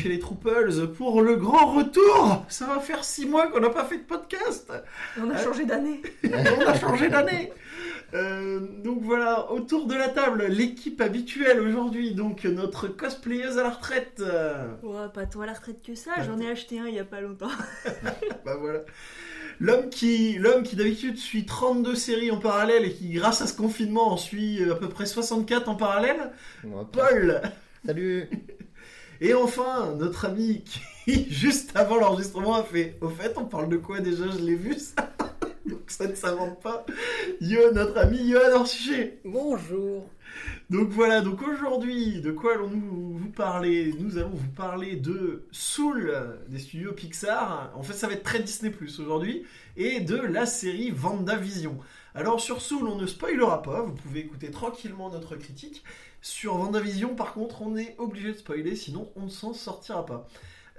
chez les Trouples pour le grand retour. Ça va faire six mois qu'on n'a pas fait de podcast. On a changé d'année. On a changé d'année. Euh, donc voilà, autour de la table, l'équipe habituelle aujourd'hui, donc notre cosplayeuse à la retraite. Ouais, pas toi à la retraite que ça, j'en ai acheté un il y a pas longtemps. Bah voilà. L'homme qui, l'homme qui d'habitude suit 32 séries en parallèle et qui, grâce à ce confinement, en suit à peu près 64 en parallèle, Paul. Salut Et enfin, notre ami qui, juste avant l'enregistrement, a fait Au fait, on parle de quoi déjà? Je l'ai vu ça. Donc ça ne s'invente pas. Yo, notre ami Johan Orsuchet. Bonjour Donc voilà, donc aujourd'hui, de quoi allons-nous vous parler? Nous allons vous parler de Soul des studios Pixar. En fait, ça va être très Disney Plus aujourd'hui. Et de la série Vendavision. Alors sur Soul, on ne spoilera pas, vous pouvez écouter tranquillement notre critique. Sur Vendavision, par contre, on est obligé de spoiler, sinon on ne s'en sortira pas.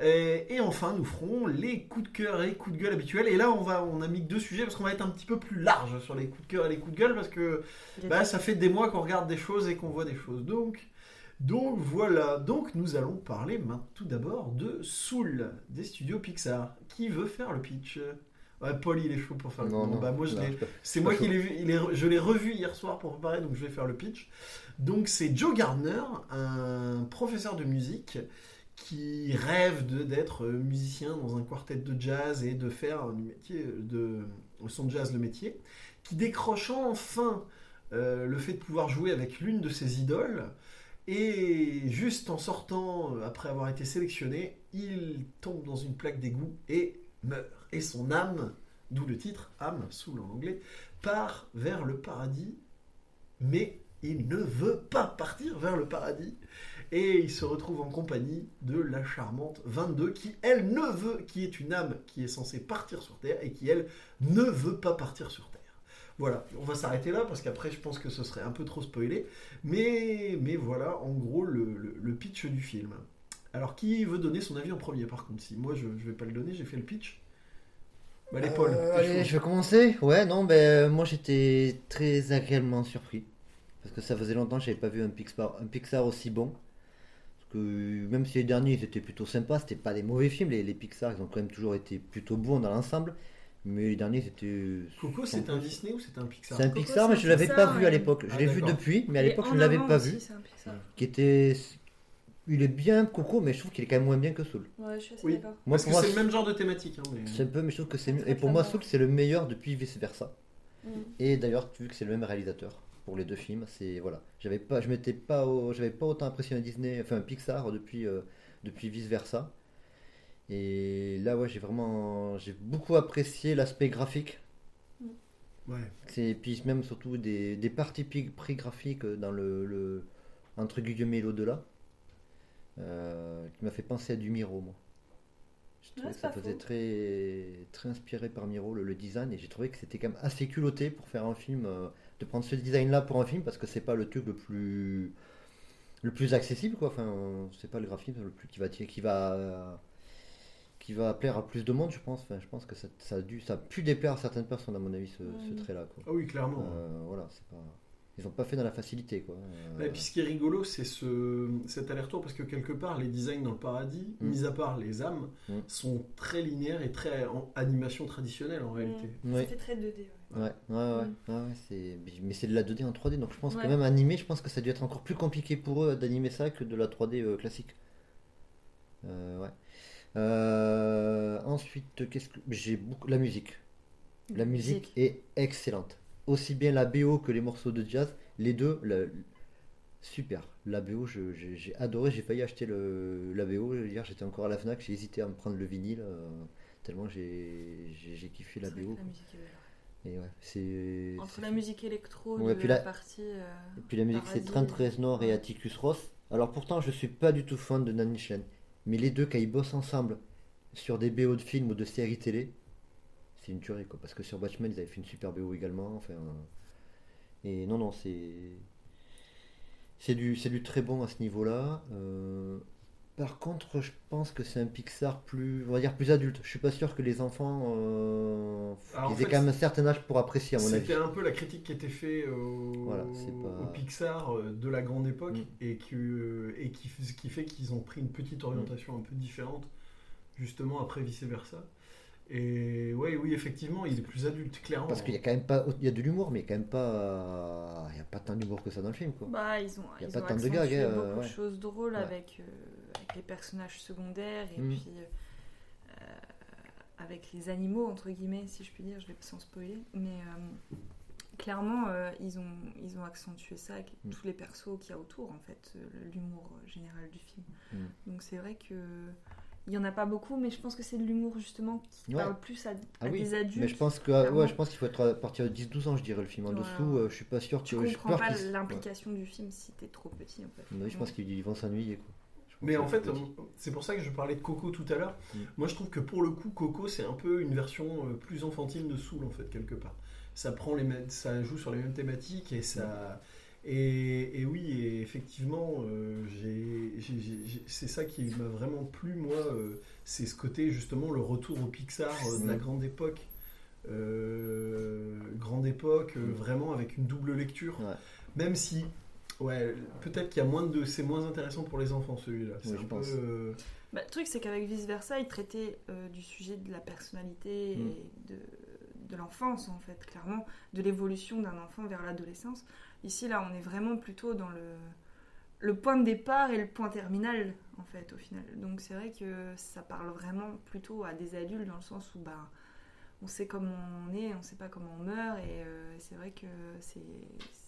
Et, enfin, nous ferons les coups de cœur et les coups de gueule habituels. Et là, on, va, on a mis deux sujets parce qu'on va être un petit peu plus large sur les coups de cœur et les coups de gueule parce que bah, ça fait des mois qu'on regarde des choses et qu'on voit des choses. Donc, donc voilà. Donc nous allons parler maintenant tout d'abord de Soul des studios Pixar. Qui veut faire le pitch? Ouais, Paul, il est chaud pour faire le Non, bah, moi, non, je c'est moi qui l'ai vu, il est- je l'ai revu hier soir pour préparer, donc je vais faire le pitch. Donc c'est Joe Gardner, un professeur de musique qui rêve d'être musicien dans un quartet de jazz et de faire du métier de son jazz le métier, qui décrochant enfin euh, le fait de pouvoir jouer avec l'une de ses idoles. Et juste en sortant, euh, après avoir été sélectionné, il tombe dans une plaque d'égout et meurt. Et son âme, d'où le titre, âme, soul en anglais, part vers le paradis, mais il ne veut pas partir vers le paradis. Et il se retrouve en compagnie de la charmante 22, qui elle ne veut, qui est une âme qui est censée partir sur Terre et qui elle ne veut pas partir sur Terre. Voilà, on va s'arrêter là parce qu'après je pense que ce serait un peu trop spoilé. Mais, mais voilà, en gros, le, le- le pitch du film. Alors, qui veut donner son avis en premier par contre Si moi je, je vais pas le donner, j'ai fait le pitch. Bah, Paul, Euh, allez, je vais commencer. Ouais, non, ben moi j'étais très agréablement surpris. Parce que ça faisait longtemps que j'avais pas vu un Pixar, un Pixar aussi bon. Parce que même si les derniers ils étaient plutôt sympas, c'était pas des mauvais films. Les, les Pixar ils ont quand même toujours été plutôt bons dans l'ensemble. Mais les derniers c'était. Coco, c'est un Disney ou c'est un Pixar C'est un Coco, Pixar, mais je l'avais Pixar, pas vu à l'époque. Je Ah, l'ai vu depuis, mais à l'époque je ne l'avais pas aussi, vu. c'est un Pixar. Qui était. Il est bien Coco, mais je trouve qu'il est quand même moins bien que Soul. Ouais, je suis assez Oui. d'accord. Moi, Parce pour que moi, c'est le même genre de thématique. hein, mais- c'est un peu, mais je trouve que c'est mieux. Et pour moi. Soul, c'est le meilleur depuis vice versa. Mm. Et d'ailleurs, vu que c'est le même réalisateur pour les deux films, c'est voilà. J'avais pas, je m'étais pas, au- j'avais pas autant impressionné Disney, enfin Pixar depuis euh, depuis vice versa. Et là, ouais, j'ai vraiment, j'ai beaucoup apprécié l'aspect graphique. Ouais. C'est puis même surtout des, des parties pi- pris graphiques dans le, le entre guillemets l'au-delà, euh, qui m'a fait penser à du Miro, moi. Je trouvais Ouais, que ça faisait très très inspiré par Miro le, le design et j'ai trouvé que c'était quand même assez culotté pour faire un film, euh, de prendre ce design-là pour un film parce que c'est pas le truc le plus le plus accessible quoi. Enfin, euh, c'est pas le graphisme le plus qui va qui va qui va plaire à plus de monde, je pense. Enfin, je pense que ça, ça a dû, ça a pu déplaire à certaines personnes, à mon avis, ce, ce Mm. trait-là. Quoi. Ah oui, clairement. Euh, voilà, c'est pas, ils ont pas fait dans la facilité, quoi. Euh, Et puis ce qui est rigolo, c'est ce, cet aller-retour, parce que quelque part, les designs dans le paradis, Mm. mis à part les âmes, Mm. sont très linéaires et très en animation traditionnelle en réalité. ouais. Fait très 2D. ouais. Ouais, ouais, ouais, Mm. ouais, ouais, c'est... mais c'est de la 2D en 3D, donc je pense Ouais. que même animé, je pense que ça a dû être encore plus compliqué pour eux d'animer ça que de la 3D euh, classique. Euh, ouais. Euh, ensuite, qu'est-ce que j'ai beaucoup la musique. La musique est excellente. Aussi bien la BO que les morceaux de jazz, les deux, la- super. La BO, je- j'ai j'ai adoré, j'ai failli acheter le, la BO. Hier, j'étais encore à la Fnac, j'ai hésité à me prendre le vinyle, tellement j'ai j'ai- j'ai kiffé la C'est BO. que la musique est belle. Et ouais, c'est. Entre la musique électro, Ouais, de puis la la- partie. euh, Et puis la musique, c'est. Trent Reznor et. Atticus Ross. Alors pourtant, je suis pas du tout fan de Nanny Shen. Mais les deux, quand ils bossent ensemble sur des BO de films ou de séries télé, c'est une tuerie quoi. Parce que sur Watchmen, ils avaient fait une super BO également. Enfin, euh, et non, non, c'est. C'est du, c'est du très bon à ce niveau-là. Euh, Par contre, je pense que c'est un Pixar plus, on va dire plus adulte. Je suis pas sûr que les enfants, euh, Alors, en ils aient fait, quand même un certain âge pour apprécier, à mon avis. C'était un peu la critique qui était faite au, Voilà, c'est pas- au Pixar euh, de la grande époque Mm. et, que, et qui, fait qu'ils ont pris une petite orientation un peu différente, justement après vice-versa. Et ouais, oui, effectivement, il est plus adulte, clairement. Parce qu'il y a quand même pas, il y a de l'humour, mais quand même pas, il y a pas tant d'humour que ça dans le film, quoi. Bah, ils ont, Y a ils pas ont tant de gags, beaucoup ouais. de choses drôles Ouais. avec, euh, avec les personnages secondaires et Mm. puis euh, avec les animaux, entre guillemets, si je puis dire, je vais sans spoiler. Mais euh, clairement, euh, ils, ont, ils ont accentué ça avec Mm. tous les persos qu'il y a autour, en fait, l'humour général du film. Mm. Donc c'est vrai que. Il y en a pas beaucoup, mais je pense que c'est de l'humour justement qui Ouais. parle plus à, Ah oui, des adultes. Mais je pense que, clairement. ouais, je pense qu'il faut être à partir de 10-12 ans, je dirais le film. En Ouais. dessous, euh, je suis pas sûr que. tu comprends peur pas qu'ils- ouais. l'implication du film si t'es trop petit en fait. Mais je pense qu'ils vont s'ennuyer, quoi. Mais en fait, c'est pour ça que je parlais de Coco tout à l'heure. Mm. Moi, je trouve que pour le coup, Coco, c'est un peu une version euh, plus enfantine de Soul, en fait, quelque part. Ça prend les, ça joue sur les mêmes thématiques et ça. Et, et oui, et effectivement, euh, c'est ça qui m'a vraiment plu, moi. euh, c'est ce côté, justement, le retour au Pixar euh, de la Mm. grande époque. Grande époque, Mm. vraiment avec une double lecture. Ouais. Même si, ouais, peut-être qu'il y a moins de. C'est moins intéressant pour les enfants, celui-là. Oui, je pense. euh, Bah, le truc, c'est qu'avec Vice Versa, il traitait euh, du sujet de la personnalité Mm. et de, de l'enfance, en fait, clairement, de l'évolution d'un enfant vers l'adolescence. Ici, là, on est vraiment plutôt dans le, le point de départ et le point terminal, en fait, au final. Donc, c'est vrai que ça parle vraiment plutôt à des adultes, dans le sens où, bah, on sait comment on est, on sait pas comment on meurt, et euh, c'est vrai que c'est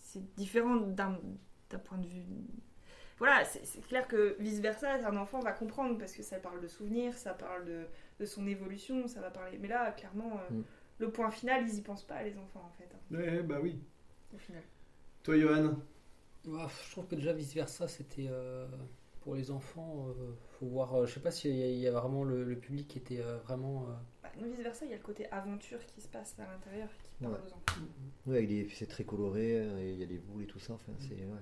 c'est différent d'un d'un point de vue voilà, c'est clair que vice-versa, un enfant va comprendre parce que ça parle de souvenirs, ça parle de, de son évolution, ça va parler. Mais là, clairement, euh, Mm. le point final, ils y pensent pas, les enfants, en fait, hein, Ouais, bah oui. au final. Toi, Johan? Ouais, je trouve que déjà vice versa, c'était euh, pour les enfants. euh, faut voir. euh, je sais pas s'il y, y a vraiment le, le public qui était euh, vraiment. euh, Bah, non, vice-versa, il y a le côté aventure qui se passe à l'intérieur qui parle Ouais. aux enfants. Ouais, avec des- c'est très coloré, il y a des boules et tout ça. Enfin, c'est ouais.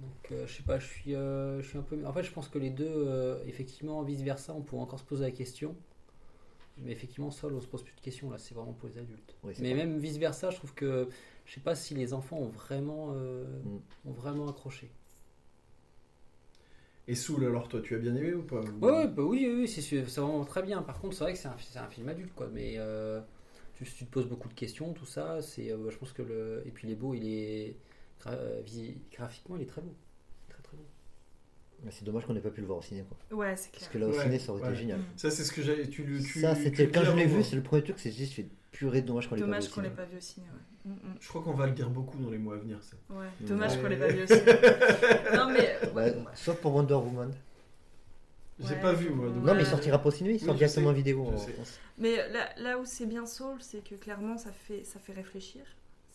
Donc euh, je sais pas, je suis, euh, je suis un peu. En fait, je pense que les deux, euh, effectivement, vice versa, on pourrait encore se poser la question. Mais effectivement, seul, on se pose plus de questions là. C'est vraiment pour les adultes. Mais même vice versa, je trouve que je sais pas si les enfants ont vraiment, euh, Mm. ont vraiment accroché. Et Soul, alors toi, tu as bien aimé ou pas ou- Ouais, ouais, bah oui, oui, oui, c'est vraiment très bien. Par contre, c'est vrai que c'est un, film adulte, quoi. Mais euh, tu, tu te poses beaucoup de questions, tout ça. C'est, euh, je pense que le et puis il est beau, il est gra- euh, graphiquement, il est très beau, très très beau. C'est dommage qu'on n'ait pas pu le voir au ciné, quoi. Ouais, c'est Parce que là, au Ouais, ciné, ça aurait ouais. été génial. Mm. Ça, c'est ce que j'ai. Tu, le- tu, ça, c'était quand je l'ai vu, moi. c'est le premier truc, c'est juste fait purée, dommage qu'on l'ait pas vu. Dommage qu'on l'ait pas vu au ciné, ouais. Mm, Je crois qu'on va le dire beaucoup dans les mois à venir, ça. mm. Ouais, Mm. dommage Ouais. qu'on l'ait pas vu au ciné. non, mais. Ouais, ouais, ouais. sauf pour Wonder Woman. J'ai Ouais. pas vu, moi. donc- Non, mais il sortira pas au ciné, il sort je directement en vidéo. je en sais. France. Mais là, là où c'est bien Soul, c'est que clairement ça fait, ça fait réfléchir,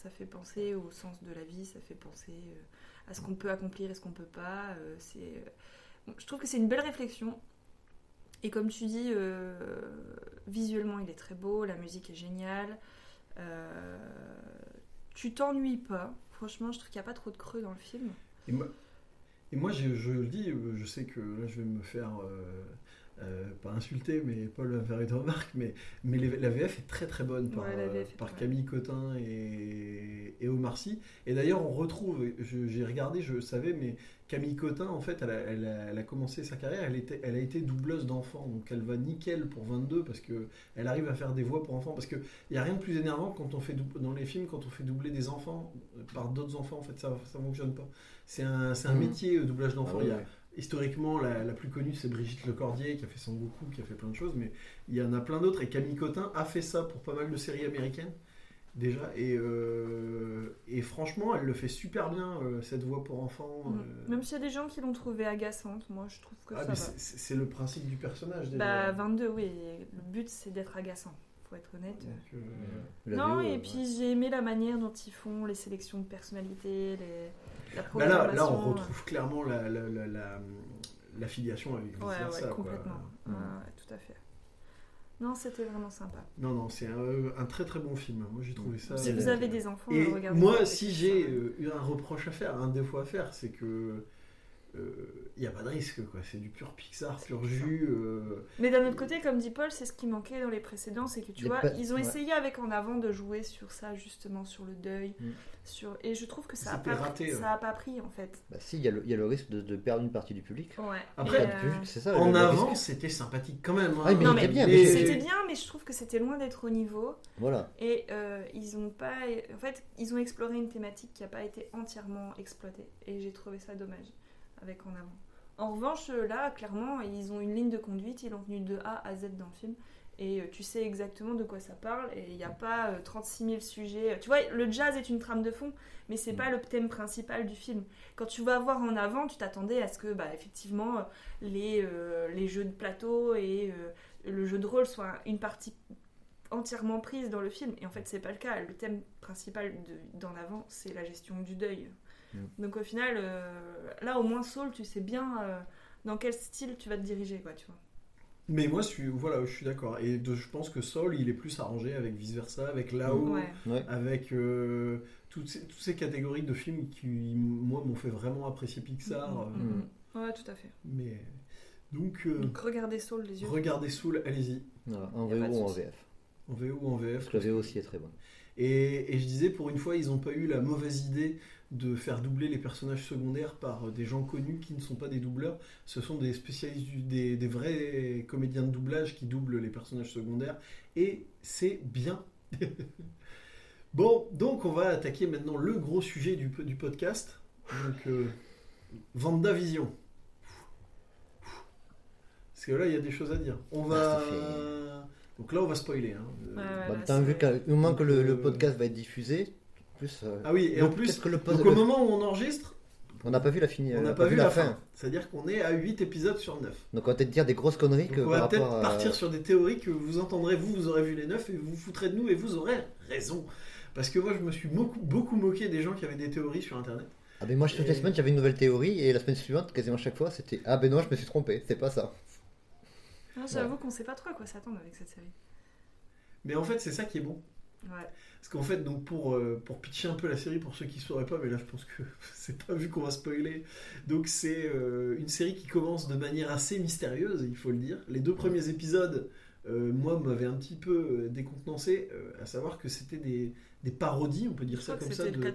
ça fait penser au sens de la vie, ça fait penser euh, à ce qu'on peut accomplir et ce qu'on peut pas. euh, c'est, euh, je trouve que c'est une belle réflexion. Et comme tu dis, visuellement il est très beau, la musique est géniale. tu t'ennuies pas. Franchement, je trouve qu'il n'y a pas trop de creux dans le film. Et moi, je, le dis, je sais que là, je vais me faire. Euh, pas insulter, mais Paul va me faire une remarque, mais, mais les- la VF est très très bonne par, Ouais, euh, par. Camille Cotin et, et Omar Sy. Et d'ailleurs, on retrouve, j'ai regardé, je savais, mais Camille Cotin, en fait, elle a, elle a- elle a commencé sa carrière, elle, était, elle a été doubleuse d'enfants, donc elle va nickel pour 22 parce que elle arrive à faire des voix pour enfants. Parce qu'il n'y a rien de plus énervant quand on fait dans les films, quand on fait doubler des enfants par d'autres enfants, en fait, ça ne fonctionne pas. C'est un, c'est un Mhm. métier, euh, doublage Ah d'enfants. oui. Historiquement, la, la plus connue, c'est Brigitte Lecordier, qui a fait Son Goku, qui a fait plein de choses, mais il y en a plein d'autres. Et Camille Cotin a fait ça pour pas mal de séries américaines, déjà. Et, euh, et franchement, elle le fait super bien, euh, cette voix pour enfants. Mm. euh. Même s'il y a des gens qui l'ont trouvée agaçante, moi je trouve que Ah, ça c'est le principe du personnage, déjà. Bah 22, oui. Le but c'est d'être agaçant, faut être honnête. Donc, euh, non, et euh, puis j'ai aimé la manière dont ils font les sélections de personnalités, les, la bah là, programmation. là, on retrouve clairement la, la, la, la- la filiation avec Ouais, ouais, quoi. complètement. Ouais, ouais, tout à fait. Non, c'était vraiment sympa. Non, non, c'est un, un très très bon film. Moi, j'ai trouvé ça. si vous avez des enfants, Et regardez. moi, si j'ai euh, eu un reproche à faire, un défaut à faire, c'est que il n'y a pas de risque, quoi. C'est du pur Pixar, pur jus. euh, Mais d'un autre côté, comme dit Paul, c'est ce qui manquait dans les précédents, c'est que tu Les vois, ils ont ouais. essayé avec en avant de jouer sur ça justement, sur le deuil, Mm. sur et je trouve que ça a C'était pas, raté, ça ouais. a pas pris en fait. Bah, si, il y, a le- il y a le risque de, de perdre une partie du public. Ouais. Après, euh, public, c'est ça. en avant, c'était sympathique quand même. hein. Ah, mais Non, il était mais bien, mais C'était bien, mais je trouve que c'était loin d'être au niveau. Voilà. Et euh, ils ont pas, en fait, ils ont exploré une thématique qui n'a pas été entièrement exploitée. Et j'ai trouvé ça dommage avec en avant. En revanche, euh, là, clairement, ils ont une ligne de conduite. Ils l'ont tenu de A à Z dans le film. Et euh, tu sais exactement de quoi ça parle. Et il n'y a pas euh, 36 000 sujets. Tu vois, le jazz est une trame de fond, mais c'est Mm. pas le thème principal du film. Quand tu vas voir en avant, tu t'attendais à ce que, bah, effectivement, euh, les, euh, les jeux de plateau et euh, le jeu de rôle soient une partie entièrement prise dans le film et en fait c'est pas le cas le thème principal de- d'en avant c'est la gestion du deuil. Donc au final euh, là au moins Saul tu sais bien euh, dans quel style tu vas te diriger quoi tu vois Mais moi, je suis, voilà, je suis d'accord. Et de- je pense que Saul, il est plus arrangé avec vice versa, avec Lao, ouais Ouais. avec euh, toutes, ces, toutes ces catégories de films qui, moi, m'ont fait vraiment apprécier Pixar. Mm, euh, mm, mm. ouais tout à fait Mais donc, euh, donc regardez Saul les yeux regardez Soul, allez-y, Voilà, en VO ou en. VF. en VO ou en VF. Parce que la VO aussi est très bonne. Et, et je disais, pour une fois, ils n'ont pas eu la mauvaise idée de faire doubler les personnages secondaires par des gens connus qui ne sont pas des doubleurs. Ce sont des spécialistes, du- des, des vrais comédiens de doublage qui doublent les personnages secondaires. Et c'est bien. bon, donc on va attaquer maintenant le gros sujet du, du podcast. Donc, euh, Vendavision. Parce que là, il y a des choses à dire. On va... Donc là, on va spoiler. hein. Bah, vu qu'au moment que le, le Euh, podcast va être diffusé, plus. euh, Ah oui, et en plus, que le donc au le- moment où on enregistre, on n'a pas vu la fin. on n'a pas, vu la fin. C'est-à-dire qu'on est à 8 épisodes sur 9. Donc on va peut-être dire des grosses conneries que on par va peut-être à- partir sur des théories que vous entendrez, vous, vous aurez vu les 9 et vous vous foutrez de nous et vous aurez raison. Parce que moi, je me suis beaucoup, beaucoup moqué des gens qui avaient des théories sur Internet. Ah ben moi toutes les semaines j'avais une nouvelle théorie et la semaine suivante quasiment chaque fois c'était ah ben non je me suis trompé c'est pas ça. Ah, j'avoue qu'on sait pas trop à quoi s'attendre avec cette série Mais en fait, c'est ça qui est bon. Parce qu'en fait, donc pour, euh, pour pitcher un peu la série, pour ceux qui ne sauraient pas, mais là je pense que c'est pas vu qu'on va spoiler. Donc c'est euh, une série qui commence de manière assez mystérieuse, il faut le dire. Les deux premiers épisodes, euh, moi, m'avaient un petit peu décontenancé, à savoir que c'était des, des parodies, on peut dire je ça comme ça, de, de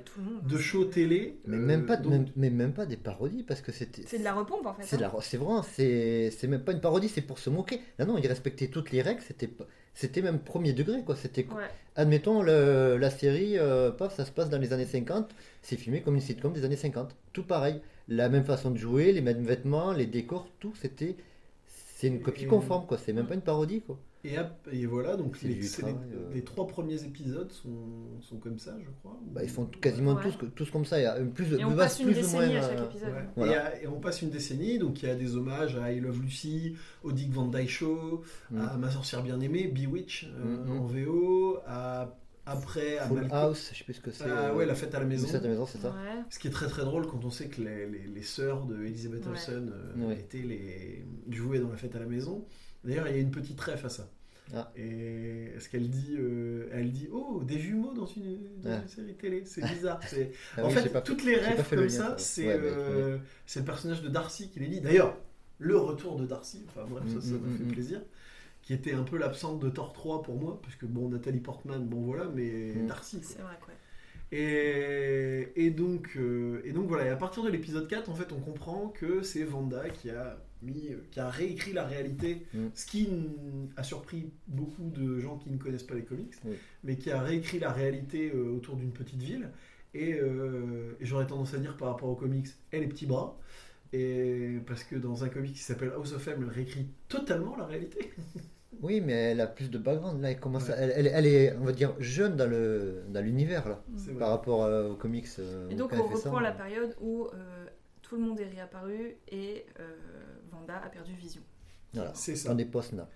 de shows télé. Mais Euh, même pas de- donc- même, mais même pas des parodies parce que c'était c'est de la repompe en fait c'est hein. la- c'est vraiment c'est c'est même pas une parodie c'est pour se moquer. Là non il respectait toutes les règles c'était pas- c'était même premier degré quoi c'était ouais admettons le- la série euh, paf ça se passe dans les années 50 c'est filmé comme une sitcom des années 50 tout pareil la même façon de jouer les mêmes vêtements les décors tout c'était c'est une copie Et- conforme quoi c'est même pas une parodie quoi. Et, voilà, donc les, les- euh. les trois premiers épisodes sont, sont comme ça, je crois. Bah, ils font quasiment Ouais. tous, tous comme ça. Il y a plus, et on passe une décennie moins, à chaque euh, épisode Ouais. Voilà. Et, à- et on passe une décennie, donc il y a des hommages à I Love Lucy, au Dick Van Dyke Show, Mm. à Ma sorcière bien-aimée, Bewitch euh, Mm, mm. en VO, à, après à Full Malcolm- House, je sais plus ce que c'est. Ah euh, ouais, la fête à la maison. oui, c'est à la maison, c'est ça. ouais Ce qui est très très drôle quand on sait que les, les, les sœurs de Elizabeth Ouais. Olsen euh, Ouais. étaient les jouaient dans la fête à la maison. D'ailleurs, il y a une petite ref à ça. Ah. Et ce qu'elle dit, euh, elle dit oh des jumeaux dans une, dans Ah. une série télé, c'est bizarre. C'est Ah en oui, fait, pas toutes fait- les rêves le comme lien, ça, ça. c'est Ouais, mais- euh, c'est le personnage de Darcy qui les dit. D'ailleurs, le retour de Darcy, enfin bref, ça, ça Mm, m'a mm, fait mm. plaisir. Qui était un peu l'absente de Thor 3 pour moi, parce que bon, Nathalie Portman, bon voilà, mais Mm. Darcy. quoi. c'est vrai quoi Et, et donc, euh, et donc voilà, et à partir de l'épisode 4, en fait, on comprend que c'est Vanda qui a, mis, qui a réécrit la réalité, Mm. ce qui a surpris beaucoup de gens qui ne connaissent pas les comics, Oui. mais qui a réécrit la réalité euh, autour d'une petite ville. Et, euh, et j'aurais tendance à dire par rapport aux comics, elle est petits bras. Et parce que dans un comic qui s'appelle House of M, elle réécrit totalement la réalité. Oui, mais elle a plus de background. Là, elle, commence Ouais. elle, elle- elle est, on va dire, jeune dans le dans l'univers là, C'est par vrai. rapport euh, aux comics. euh, Et donc on ça, reprend la euh, période où euh, tout le monde est réapparu et a perdu Vision. Voilà. C'est ça. On est post-snap.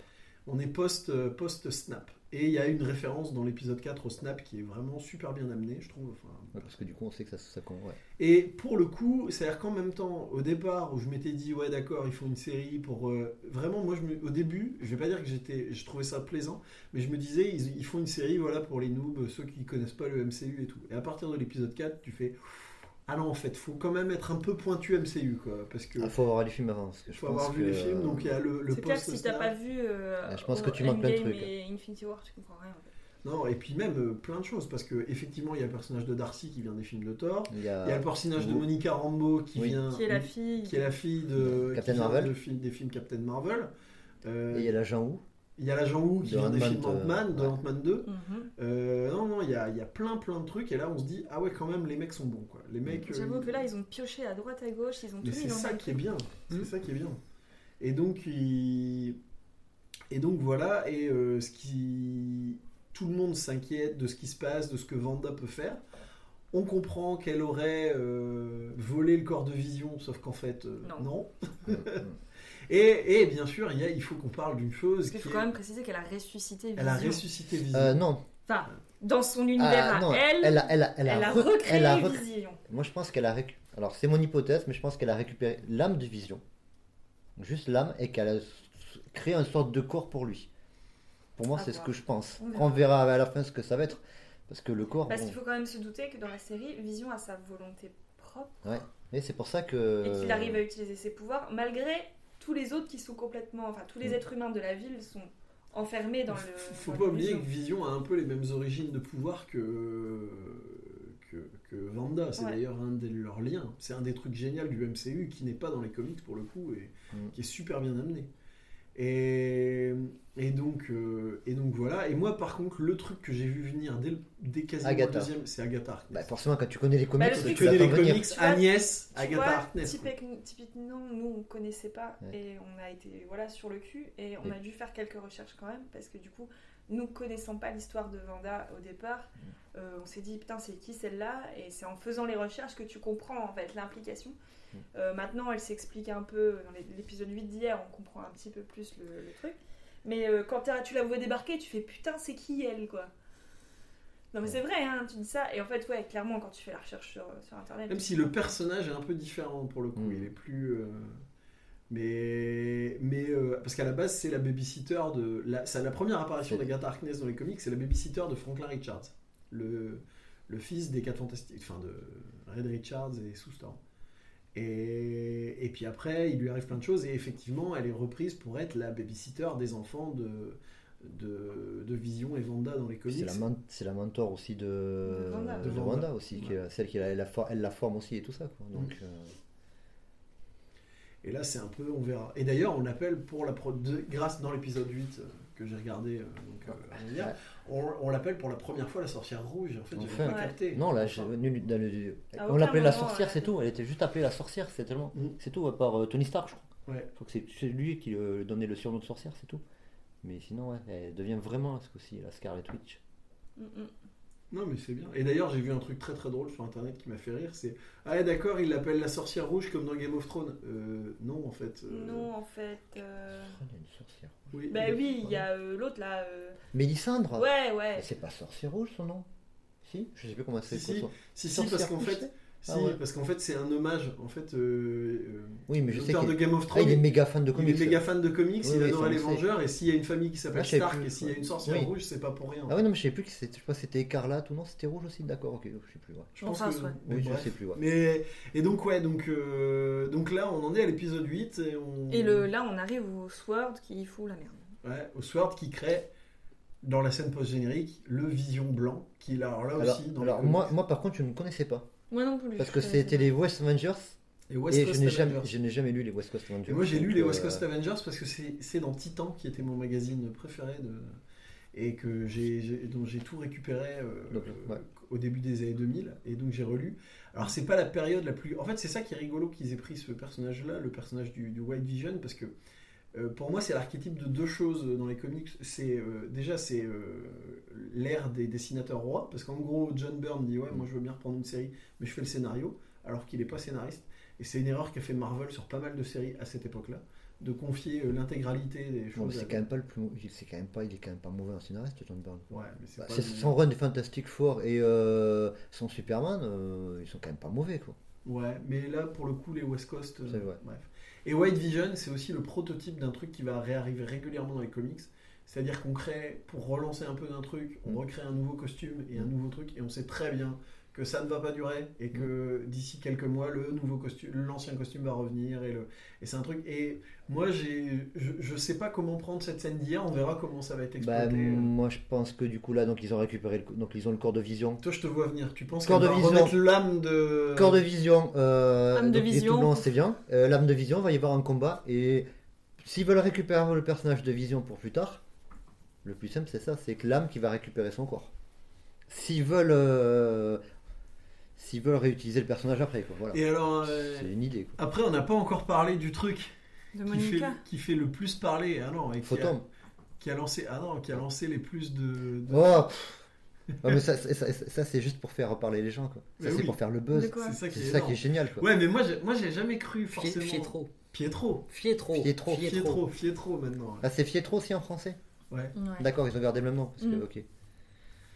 On est post, euh, post-snap. Et il y a une référence dans l'épisode 4 au snap qui est vraiment super bien amenée, je trouve. Enfin, Ouais, parce que du coup, on sait que ça, ça compte. Ouais. Et pour le coup, c'est-à-dire qu'en même temps, au départ, où je m'étais dit, ouais, d'accord, ils font une série pour. euh, Vraiment, moi, je me- au début, je vais pas dire que j'étais, je trouvais ça plaisant, mais je me disais, ils, ils font une série, voilà, pour les noobs, ceux qui connaissent pas le MCU et tout. Et à partir de l'épisode 4, tu fais, non, en fait, faut quand même être un peu pointu MCU, quoi, parce que Il faut avoir les films avant. Parce que je faut pense avoir vu que- les films, donc il y a le, le C'est clair, si t'as pas vu euh, Ah, je pense que tu manques plein de trucs. et Infinity War, tu comprends rien. en fait. Non, et puis même euh, plein de choses, parce que effectivement, il y a le personnage de Darcy qui vient des films de Thor, Il y a, il y a le personnage de Monica Rambeau qui Oui. vient, Qui est la fille qui est la fille de Captain Marvel. de film- des films Captain Marvel. Euh, et il y a l'agent Wu. Il y a l'agent Wu qui de vient des films de- Ant-Man, de ouais. Ant-Man 2. Mhm. Euh, non, non, il y a, il y a plein plein de trucs, et là on se dit, ah ouais, quand même, les mecs sont bons, quoi. Les mecs. euh, J'avoue que là, ils ont pioché à droite à gauche, ils ont Mais tout mis c'est ça qui est bien. C'est Mm. ça qui est bien. Et donc, il- et donc voilà. Et euh, ce qui, tout le monde s'inquiète de ce qui se passe, de ce que Vanda peut faire. On comprend qu'elle aurait euh, volé le corps de Vision, sauf qu'en fait, euh, Non. non. Mm, mm. Et, et bien sûr, il, y a- il faut qu'on parle d'une chose Parce qu'il qui faut est- quand même préciser qu'elle a ressuscité Vision. elle a ressuscité Vision. Euh, non. Enfin, dans son univers Ah, à non, elle, elle a, elle a, elle a, elle a rec- recréé elle a rec- Vision. Moi, je pense qu'elle a récu- Alors, c'est mon hypothèse, mais je pense qu'elle a récupéré l'âme de Vision. Juste l'âme, et qu'elle a créé une sorte de corps pour lui. Pour moi, À c'est ce que je pense. On verra à la fin ce que ça va être. Parce que le corps. Parce bon, qu'il faut quand même se douter que dans la série, Vision a sa volonté propre Mais c'est pour ça que. et qu'il arrive à utiliser ses pouvoirs malgré tous les autres qui sont complètement. Enfin, tous les Mm. êtres humains de la ville sont enfermés dans le. Faut dans pas oublier Vision. que Vision a un peu les mêmes origines de pouvoir que que, que Vanda. C'est Ouais. d'ailleurs un de leurs liens. C'est un des trucs géniaux du MCU qui n'est pas dans les comics pour le coup et Mm. qui est super bien amené. Et, et donc euh, et donc voilà. Et moi par contre le truc que j'ai vu venir dès, dès quasiment Agatha. le deuxième, c'est Agatha Harkness. Bah, forcément, quand tu connais les comics, le tu connais les venir. comics, Agnès, Tu Agatha vois, Harkness. typiquement, nous on connaissait pas Ouais. et on a été voilà sur le cul et on Et- a dû faire quelques recherches quand même parce que du coup, nous connaissant pas l'histoire de Vanda au départ, Mm. euh, on s'est dit putain c'est qui celle-là? Et c'est en faisant les recherches que tu comprends en fait l'implication. Euh, maintenant, elle s'explique un peu dans l'épisode 8 d'hier, on comprend un petit peu plus le, le truc. Mais euh, quand tu la vois débarquer, tu fais putain c'est qui elle quoi? Non mais c'est vrai, hein, tu dis ça et en fait ouais clairement quand tu fais la recherche sur, sur internet. Même si le personnage est un peu différent pour le coup, Mm. il est plus. euh, Mais, mais euh, parce qu'à la base, c'est la babysitter de. La, c'est la première apparition d'Agatha Harkness dans les comics, c'est la babysitter de Franklin Richards, le, le fils des 4 Fantastiques, enfin de Red Richards et Sue Storm. Et, et puis après, il lui arrive plein de choses, et effectivement, elle est reprise pour être la babysitter des enfants de, de, de Vision et Vanda dans les comics. C'est la, man- c'est la mentor aussi de, De Wanda. aussi, qui Ouais. est celle qui la, la for- elle la forme aussi et tout ça. Quoi. Donc, euh, Et là, c'est un peu, on verra. Et d'ailleurs, on appelle pour la pro, de- grâce dans l'épisode 8 euh, que j'ai regardé, euh, donc, euh. On, on l'appelle pour la première fois la sorcière rouge. En fait, j'ai Enfin. pas capté. Non, là, Enfin, le- À on l'appelait la sorcière, elle c'est tout. Elle était juste appelée la sorcière, c'est tellement. Mm. C'est tout, à part euh, Tony Stark, je crois. Ouais. Je crois que c'est c'est lui qui euh, donnait le surnom de sorcière, c'est tout. Mais sinon, ouais, elle devient vraiment ce coup-ci, la Scarlet Witch. Mm, mm. Non, mais c'est bien. Et d'ailleurs, j'ai vu un truc très très drôle sur internet qui m'a fait rire. C'est ah ouais, d'accord, il l'appelle la sorcière rouge comme dans Game of Thrones. Euh, non, en fait. euh, Non, en fait. euh, Oh, il y a une sorcière. Oui. Bah oui, il y a euh, l'autre là. euh, Mélissandre Ouais, ouais. C'est pas sorcière rouge son nom? Si? Je sais plus comment c'est. Si, si. Si, parce qu'en rouge, fait, si, Ah ouais. parce qu'en fait, c'est un hommage. En fait, euh, euh, Oui, mais je sais de Game of ah, Thrones. il est méga fan de Il comics. est méga fan de comics, Oui, il ça, les. Vengeurs, et s'il y a une famille qui s'appelle Ah, Stark, plus, et s'il y a ouais. une sorcière Oui. rouge, c'est pas pour rien. Ah oui, non, mais je sais plus que c'était. Je sais pas si c'était écarlate ou non, c'était rouge aussi, d'accord, ok, je sais plus. Ouais. Je pense Enfin, que- ouais. Oui, je sais plus. Ouais. Mais et donc ouais donc euh, donc là on en est à l'épisode 8 et on Et le, là, on arrive au Sword qui fout la merde. ouais, au Sword qui crée dans la scène post générique le Vision blanc qui est là alors là Alors, aussi dans alors, moi, moi, par contre, je ne connaissais pas. Moi non plus. Parce que je c'était les West Avengers. et West et Coast je n'ai jamais, je lu les West Coast Avengers. Et moi j'ai lu les euh, West Coast Avengers parce que c'est dans Titan qui était mon magazine préféré de et que j'ai dont j'ai tout récupéré euh, Donc, ouais. au début des années 2000 et donc j'ai relu. Alors c'est pas la période la plus en fait c'est ça qui est rigolo qu'ils aient pris ce personnage là, le personnage du, du White Vision parce que euh, pour moi, c'est l'archétype de deux choses dans les comics. C'est euh, déjà c'est euh, l'ère des dessinateurs rois, parce qu'en gros, John Byrne dit ouais, moi je veux bien reprendre une série, mais je fais le scénario, alors qu'il n'est pas scénariste. Et c'est une erreur qu'a fait Marvel sur pas mal de séries à cette époque-là, de confier euh, l'intégralité des choses. à- c'est quand même pas le plus. il- C'est quand même pas. Il est quand même pas mauvais en scénariste, John Byrne. Ouais, mais c'est Bah, son run de Fantastic Four et euh, son Superman, euh, ils sont quand même pas mauvais quoi. Ouais, mais là pour le coup, les West Coast. euh, C'est vrai. bref. Et White Vision, c'est aussi le prototype d'un truc qui va réarriver régulièrement dans les comics. C'est-à-dire qu'on crée, pour relancer un peu d'un truc, on Mm. recrée un nouveau costume et un nouveau truc, et on sait très bien que ça ne va pas durer et que d'ici quelques mois le nouveau costume, l'ancien costume va revenir et le et c'est un truc et moi j'ai je, je sais pas comment prendre cette scène d'hier, on verra comment ça va être Bah, exploité. moi je pense que du coup là donc ils ont récupéré le, donc ils ont le corps de vision. Toi je te vois venir, tu penses Corps qu'on de va vision. remettre l'âme de Corps de vision, euh, Lame de donc, vision. c'est bien. Euh, Lame de vision, va y avoir un combat et s'ils veulent récupérer le personnage de vision pour plus tard, le plus simple c'est ça, c'est que l'âme qui va récupérer son corps. S'ils veulent, euh, s'ils veulent réutiliser le personnage après, quoi. Voilà. Et alors euh, C'est une idée. Quoi. après on n'a pas encore parlé du truc De qui fait, Monica. qui fait le plus parler ah non et qui a, Photon. qui a lancé ah non qui a lancé les plus de, de- Oh. Ouais, mais ça, ça, ça- ça, c'est juste pour faire parler les gens, quoi. Ça c'est oui. pour faire le buzz. C'est ça qui est, ça qui énorme. est génial, quoi. Ouais mais moi j'ai moi j'ai jamais cru forcément Fietro. Pietro Fietro. Pietro. Pietro Pietro maintenant Ah, c'est Fietro aussi en français? Ouais Ouais. D'accord, ils ont gardé le même nom. parce que- Mm. ok.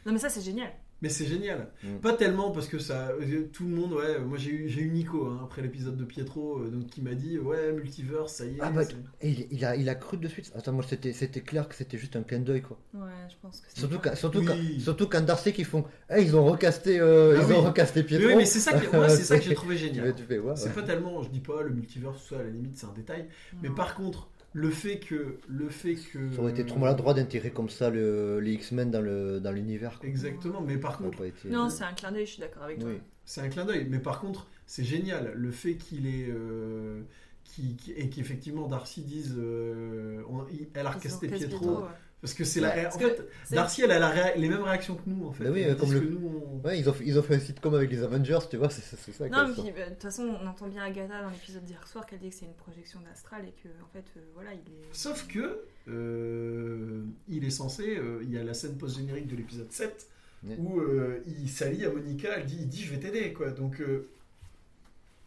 Non, mais ça, c'est génial. Mais c'est génial. Mm. Pas tellement parce que ça, euh, tout le monde, ouais. Moi j'ai eu, j'ai eu Nico hein, après l'épisode de Pietro, euh, donc qui m'a dit ouais multiverse, ça y est. Ah bah, Et il, il a, il a cru de suite. Attends, moi c'était, c'était clair que c'était juste un clin d'œil quoi. Ouais, je pense que. Surtout, quand, surtout, Oui. quand, surtout quand Darcy qui font. Eh, ils ont recasté, euh, Ah ils ont recasté Mais Pietro. oui, mais c'est ça, c'est ça que j'ai trouvé génial. tu fais, ouais, C'est ouais. pas tellement, je dis pas le multiverse, tout ça à la limite c'est un détail. Mais par contre, le fait que, le fait que. Ça aurait été trop maladroit d'intégrer comme ça le, les X-Men dans, le, dans l'univers. Exactement. Mais par Ça contre, été- Non, c'est un clin d'œil, je suis d'accord avec toi. C'est un clin d'œil. Mais par contre, c'est génial le fait qu'il est. euh, qui, qui- et qu'effectivement Darcy dise euh, on- il- elle a Ils recasté ont cassé Pietro ouais. Parce que c'est la en Parce que fait Darcy elle a la réa- les mêmes réactions que nous en fait Bah oui, comme le- que nous, on- Ouais, ils ont, fait- ils ont fait un sitcom avec les Avengers, tu vois, c'est, ça. Non, mais bah, de toute façon, on entend bien Agatha dans l'épisode d'hier soir qu'elle dit que c'est une projection d'astral et que, en fait, euh, voilà, il est. Sauf que euh, il est censé, euh, il y a la scène post-générique de l'épisode 7 Ouais. où euh, il s'allie à Monica, elle dit, il dit je vais t'aider quoi. Donc euh,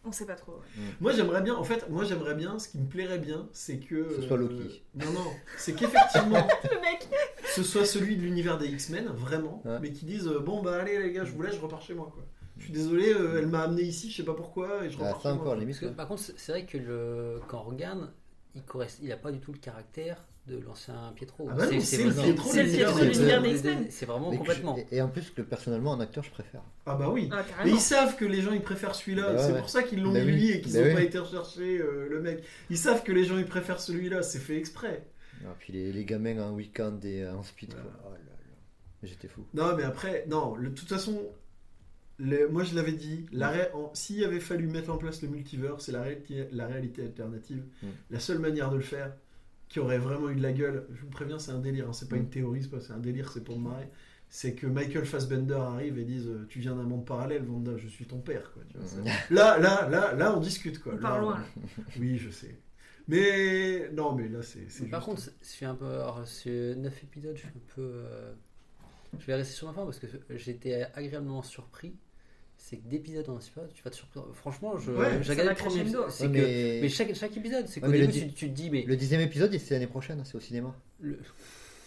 On sait pas trop. ouais. moi j'aimerais bien, en fait moi j'aimerais bien, ce qui me plairait bien, c'est que Ce soit Loki. non non, c'est qu'effectivement Le mec ce soit celui de l'univers des X-Men vraiment, Ouais. mais qui disent euh, bon bah allez les gars je vous laisse, je repars chez moi quoi. Je suis désolé, euh, elle m'a amené ici, je sais pas pourquoi et je repars chez moi. encore, que, quoi. par contre, c'est c'est vrai que le, quand on regarde, il correspond, il a pas du tout le caractère de l'ancien Pietro. Ah bah c'est le vraiment- Pietro de C'est le l'univers. C'est vraiment complètement. Et, et en plus, que personnellement, en acteur, je préfère. Ah bah oui. Ah, Mais ils savent que les gens ils préfèrent celui-là, Bah ouais, c'est ouais. pour ça qu'ils l'ont Bah mis oui. lui et qu'ils Bah n'ont oui. pas été rechercher euh, le mec. Ils savent que les gens ils préfèrent celui-là, c'est fait exprès. Ah, puis les, les gamins en week-end et en speed. Ouais. Oh là là. J'étais fou. Non mais après, non, le- de toute façon, le- moi je l'avais dit, la ré- en- s'il avait fallu mettre en place le multivers, c'est la réalité, la réalité alternative. Mm. La seule manière de le faire, qui aurait vraiment eu de la gueule, je vous préviens c'est un délire, hein, c'est pas Mm. une théorie, c'est un délire, c'est pour me marrer. C'est que Michael Fassbender arrive et dise euh, Tu viens d'un monde parallèle, Vanda, je suis ton père. Quoi, tu vois, c'est- Mm. Là, là, là, là, on discute quoi. On Là, loin, là. Oui, je sais. Mais non, mais là, c'est. Par juste- contre, je suis un peu. Alors, sur 9 épisodes, je suis un peu. euh, Je vais rester sur ma fin parce que été agréablement surpris. C'est que d'épisode en épisode, tu vas te surprendre. Franchement, je, Ouais, j'ai regardé le premier épisode. Que. mais chaque, chaque épisode, c'est qu'au Ouais, début, tu, tu te dis, mais. le dixième épisode, c'est l'année prochaine, c'est au cinéma. le-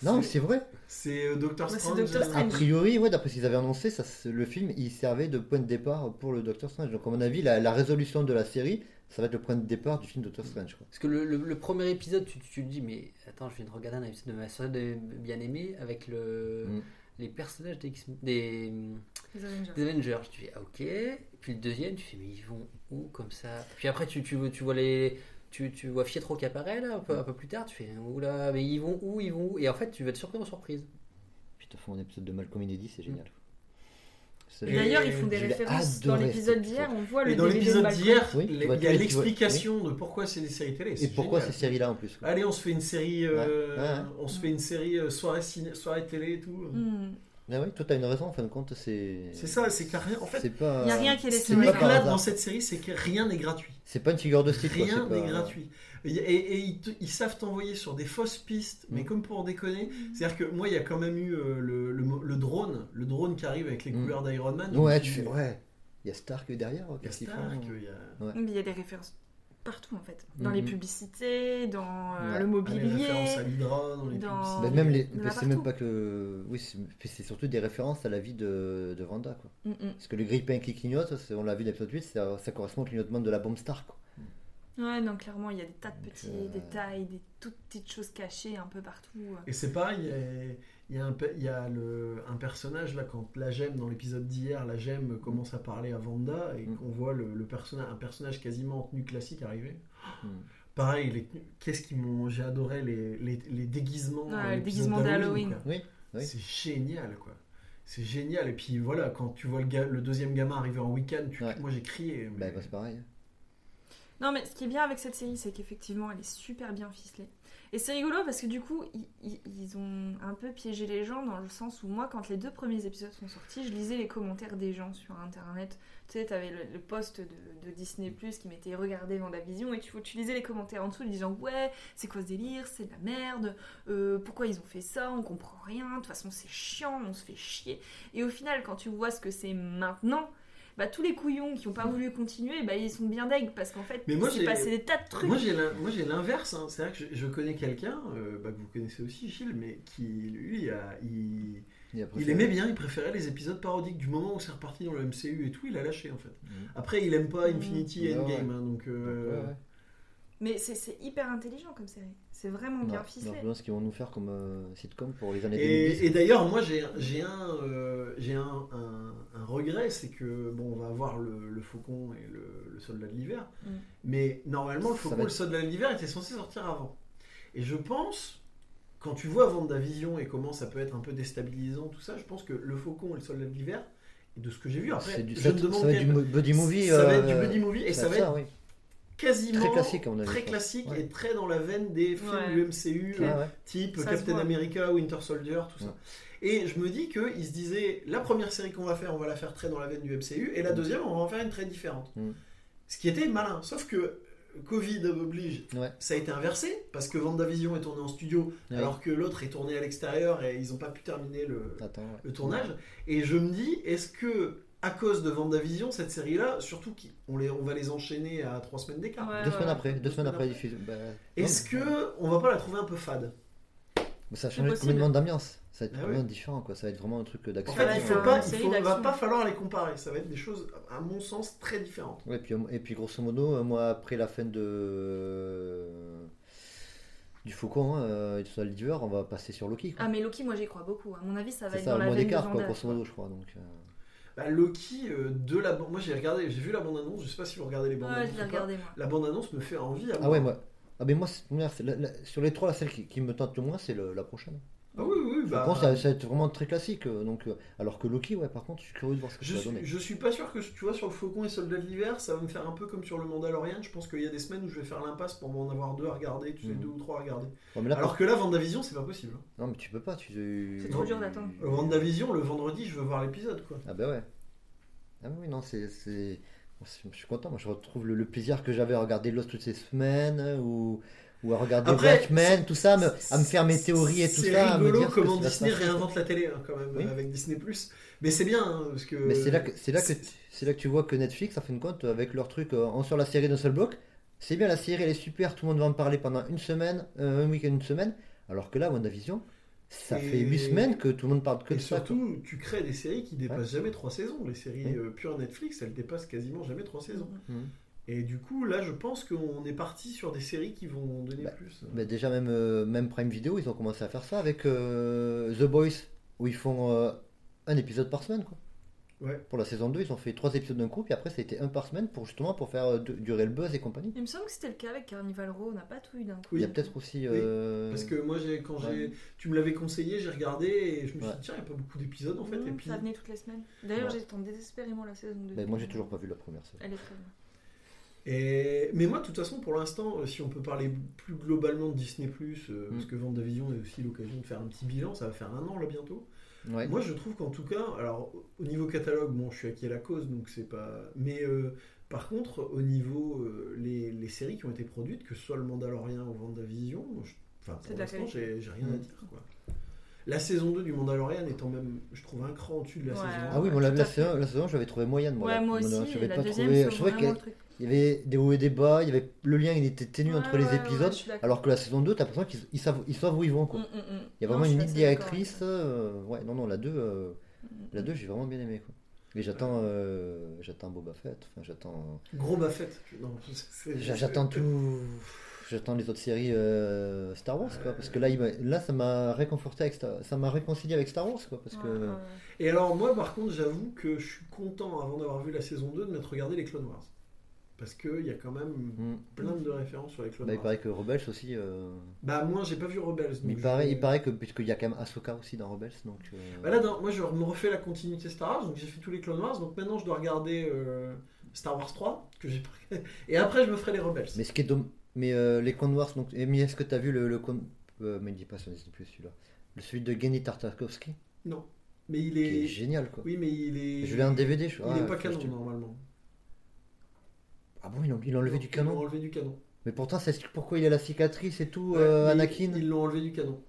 Non, C'est- vrai. C'est euh, Doctor Strange. Doctor Strange. A priori, ouais, d'après ce qu'ils avaient annoncé, ça, le film, il servait de point de départ pour le Doctor Strange. Donc, à mon avis, la, la résolution de la série, ça va être le point de départ du film Doctor Strange. Quoi. Parce que le, le- le premier épisode, tu, tu te dis, mais attends, je viens de regarder un épisode de ma soeur bien aimé avec le, Mm. Les personnages des, X- des, Avengers. des Avengers. Tu fais, ah, ok. Puis le deuxième, tu fais, mais ils vont où comme ça? Puis après, tu, tu, tu vois les. Tu, tu vois Fietro qui apparaît là, un peu, un peu plus tard, tu fais, oula, mais ils vont où Ils vont où? Et en fait, tu vas être surpris en surprise. Puis, ils te font un épisode de Malcolm Inédit, c'est génial. Et D'ailleurs, ils font des références dans l'épisode d'hier. On voit le Et dans l'épisode d'hier, Oui, il y a l'explication de pourquoi c'est des séries télé. Et c'est pourquoi génial. ces séries-là en plus quoi. Allez, on se fait une série, euh, Ouais, ouais. on se fait une série euh, soirée, ciné- soirée télé et tout. Hmm. Ah oui, toi, t'as une raison, en fin de compte, c'est. C'est ça, c'est qu'il a rien. En fait, C'est pas. Y a rien qui est ce laissé hasard. dans cette série, c'est que rien n'est gratuit. C'est pas une figure de style. Rien n'est pas- gratuit. Et, et- et ils, te- ils savent t'envoyer sur des fausses pistes, mais Mm. comme pour déconner. C'est-à-dire que moi, il y a quand même eu euh, le, le, le drone, le drone qui arrive avec les Mm. couleurs d'Iron Man. Ouais, tu fais. Ouais. Il y a Stark derrière. Il y a Stark, il y a- il y a des références partout en fait. Dans Mhm. les publicités, dans euh, Ouais. le Ah, les références à mobilier. l'Hydra, dans les dans- publicités. Bah, même les, c'est même pas que. Oui, c'est surtout des références à la vie de, de Vanda. Quoi. Mm, mm. Parce que le grille-pain qui clignote, on l'a vu dans l'épisode 8, ça, ça correspond au clignotement de la bombe Stark. Quoi. Ouais, non, clairement, il y a des tas de Donc, petits euh, détails, des toutes petites choses cachées un peu partout. Et c'est pareil, il y a, un, pe- il y a le, un personnage là, quand la gemme dans l'épisode d'hier, la gemme commence à parler à Vanda et Mm. qu'on voit le, le personnage, un personnage quasiment en tenue classique arriver. Mm. Pareil, les qu'est-ce qu'ils m'ont. J'ai adoré les, les, les déguisements. Ouais, dans le l'épisode déguisement d'Halloween. quoi. Oui, oui. C'est génial, quoi. C'est génial. Et puis voilà, quand tu vois le, ga- le deuxième gamin arriver en week-end, Ouais. moi j'ai crié. Bah, mais- bah, c'est pareil. Non, mais ce qui est bien avec cette série, c'est qu'effectivement, elle est super bien ficelée. Et c'est rigolo parce que du coup, ils, ont un peu piégé les gens dans le sens où moi, quand les deux premiers épisodes sont sortis, je lisais les commentaires des gens sur internet. Tu sais, t'avais le, le post de, Disney qui mettait Regardez Vendavision et tu, tu lisais les commentaires en dessous, gens Ouais, c'est quoi ce délire? C'est de la merde. Euh, pourquoi ils ont fait ça? On comprend rien. De toute façon, c'est chiant, on se fait chier. Et au final, quand tu vois ce que c'est maintenant, bah, tous les couillons qui n'ont pas voulu continuer, bah, ils sont bien deg parce qu'en fait, Mais moi, j'ai- passé des tas de trucs. Moi j'ai l'inverse, hein. c'est-à-dire que je, je connais quelqu'un, euh, bah, que vous connaissez aussi Gilles, mais qui lui, a, il, Il, a il préféré- aimait bien, il préférait les épisodes parodiques du moment où c'est reparti dans le MCU et tout, il a lâché en fait. Mm. Après il aime pas Mm. Infinity et Ouais, Endgame, hein, donc euh, Ouais, ouais. Mais c'est hyper intelligent comme série. C'est vraiment bien non, ficelé. demande ce qu'ils vont nous faire comme euh, sitcom pour les années Et, 2010. et d'ailleurs, moi j'ai j'ai un, euh, j'ai un, un- un regret, c'est que bon, on va avoir le, le faucon et le, le soldat de l'hiver, Mm. mais normalement le faucon et le soldat de l'hiver étaient censés sortir avant. Et je pense, quand tu vois Vendavision et comment ça peut être un peu déstabilisant, tout ça, je pense que le faucon et le soldat de l'hiver, et de ce que j'ai vu après, C'est du, je ça, me demande ça va être du buddy movie. ça va être euh, du buddy movie et ça va ça, être oui. Quasiment Très classique, très classique Ouais. et très dans la veine des films Ouais. du MCU. Ouais, ouais. type Ça Captain. America, Winter Soldier, tout ça. Ouais. Et je me dis qu'ils se disaient, la première série qu'on va faire, on va la faire très dans la veine du MCU, et la Mm. deuxième, on va en faire une très différente. Mm. Ce qui était malin, sauf que euh, Covid oblige, Ouais. ça a été inversé, parce que Vendavision est tourné en studio, Ouais. alors que l'autre est tourné à l'extérieur, et ils n'ont pas pu terminer le, Attends, ouais. le tournage. Et je me dis, est-ce que, à cause de Vendavision, cette série-là, surtout qu'on les, on va les enchaîner à trois semaines d'écart, Ouais, Deux ouais. semaines après, deux Deux semaines semaines après après. diffusion. Bah, est-ce que on va pas la trouver un peu fade? Mais ça change possible. complètement d'ambiance. Ça va être Ah vraiment oui. différent, quoi. Ça va être vraiment un truc En d'action. fait, il pas, faut, va pas falloir les comparer. Ça va être des choses, à mon sens, très différentes. Ouais, puis, et puis grosso modo, euh, moi après la fin de du Faucon, euh, et tout ça, l'hiver, on va passer sur Loki. quoi. Ah, mais Loki, moi j'y crois beaucoup. À mon avis, ça va être ça, dans un la veine de d'écart, quoi, grosso modo, je crois. Donc, euh, Bah, Loki, euh, de la moi j'ai regardé, j'ai vu la bande annonce. Je sais pas si vous regardez les bandes Ouais, annonces. je l'ai ou pas. regardé moi. La bande annonce me fait envie. À Ah ouais, moi. Ah ben moi, c'est- merde, c'est la- la- sur les trois, la celle qui, qui me tente le moins, c'est le- la prochaine. Ah oui, oui, Je bah, pense que ça, ça va être vraiment très classique. euh, Donc, euh, alors que Loki, ouais, par contre, je suis curieux de voir ce que je, ça va suis, donner. je suis pas sûr que tu vois sur le Faucon et Soldat de l'hiver, ça va me faire un peu comme sur le Mandalorian. Je pense qu'il y a des semaines où je vais faire l'impasse pour en avoir deux à regarder, tu sais, Mhm. deux ou trois à regarder. Ouais, mais là, Alors par- que là, Vendavision, c'est pas possible. hein. Non, mais tu peux pas. Tu... C'est trop dur d'attendre. Euh, Vendavision, le vendredi, je veux voir l'épisode, quoi. Ah ben ouais. Ah oui, non, c'est... Je suis content, moi je retrouve le, le plaisir que j'avais à regarder Lost toutes ces semaines, ou, ou à regarder Après, Watchmen, tout ça, à me faire mes théories et tout C'est ça. me rigolo comment Disney réinvente la télé, hein, quand même, Oui. avec Disney+. Mais c'est bien, hein, parce que... Mais c'est là que c'est là que c'est- c'est là que tu vois que Netflix, en fin de compte, avec leur truc, euh, on sort la série d'un seul bloc. C'est bien, la série elle est super, tout le monde va en parler pendant une semaine, euh, un week-end, une semaine. Alors que là, WandaVision, ça Et- fait huit semaines que tout le monde parle que Et de ça. surtout, tu crées des séries qui dépassent jamais trois saisons. Les séries Oui. euh, pure Netflix, elles dépassent quasiment jamais trois saisons. Mhm. Et du coup, là, je pense qu'on est parti sur des séries qui vont donner Bah, plus. Mais déjà, même, euh, même Prime Video, ils ont commencé à faire ça avec euh, The Boys, où ils font euh, un épisode par semaine. Quoi. Ouais. Pour la saison 2, ils ont fait trois épisodes d'un coup, puis après, ça a été un par semaine pour justement pour faire euh, du- durer le buzz et compagnie. Il me semble que c'était le cas avec Carnival Row, on n'a pas tout eu d'un coup. Oui. Il y a peut-être aussi. Oui, Parce que moi, quand ouais. j'ai, tu me l'avais conseillé, j'ai regardé et je me suis Ouais. dit, tiens, il n'y a pas beaucoup d'épisodes en fait. Mmh, et puis, Ça venait toutes les semaines. D'ailleurs, Ouais. j'attends désespérément la saison 2. ben, moi, j'ai toujours pas vu la première saison. Elle est très bien. Et... Mais moi, de toute façon, pour l'instant, euh, si on peut parler plus globalement de Disney, euh, Mm. parce que Vendavision est aussi l'occasion de faire un petit bilan, ça va faire un an là bientôt. Ouais. Moi, je trouve qu'en tout cas, alors au niveau catalogue, bon, je suis acquis à la cause, donc c'est pas. Mais euh, par contre, au niveau euh, les, les séries qui ont été produites, que ce soit le Mandalorian ou Vendavision, je- enfin pour l'instant, j'ai j'ai rien à Mm. dire quoi. La saison 2 du Mandalorian étant même, je trouve, un cran au-dessus de la Ouais. saison 1. Ah oui, bon, la, saison, la saison, j'avais trouvé moyenne. Moi, ouais, la- moi aussi. la pas deuxième, trouvé. Je trouvais vraiment truc. y avait des hauts et des bas, il y avait le lien, il était ténu Ouais, entre les ouais, épisodes. alors que la saison 2, t'as l'impression qu'ils ils savent, ils savent où ils vont. Quoi. Mm, mm, mm. Il y a vraiment une ligne directrice. euh, ouais, non, non, la 2, euh. Mm, la mm. 2 j'ai vraiment bien aimé. Quoi. Et j'attends, euh, j'attends Boba Fett. Enfin, j'attends, Gros c'est- j'a- j'attends tout. J'attends les autres séries euh, Star Wars, quoi. Parce que là, il là, ça m'a réconforté avec Star... ça m'a réconcilié avec Star Wars, quoi. Parce que. Et alors, moi, par contre, j'avoue que je suis content, avant d'avoir vu la saison 2, de m'être regardé les Clone Wars. Parce qu'il y a quand même Hmm. plein de références sur les Clone Bah, il paraît que Rebels aussi. euh, Bah, moi, j'ai pas vu Rebels. Mais il je- paraît, il paraît que puisqu'il y a quand même Ahsoka aussi dans Rebels, donc. euh, Bah là, dans- moi, je me refais la continuité Star Wars, donc j'ai fait tous les Clone Wars, donc maintenant, je dois regarder euh, Star Wars 3, que j'ai pas- Et après, je me ferai les Rebels. Mais ce qui est dom- Mais les Clone Wars, donc. Amy, est-ce que t'as vu le. le euh, mais il dit pas sur Disney plus celui-là. Le celui de Genny Tartakovsky, Non. Mais il est est. génial, quoi. Oui, mais il est. Je l'ai en DVD, je Il ah, est pas canon, normalement. Ah bon, ils l'ont ils l'ont enlevé du Ils l'ont canon. enlevé du canon. Mais pourtant, ça explique pourquoi il a la cicatrice et tout, Ouais, euh, mais Anakin. Ils l'ont enlevé du canon.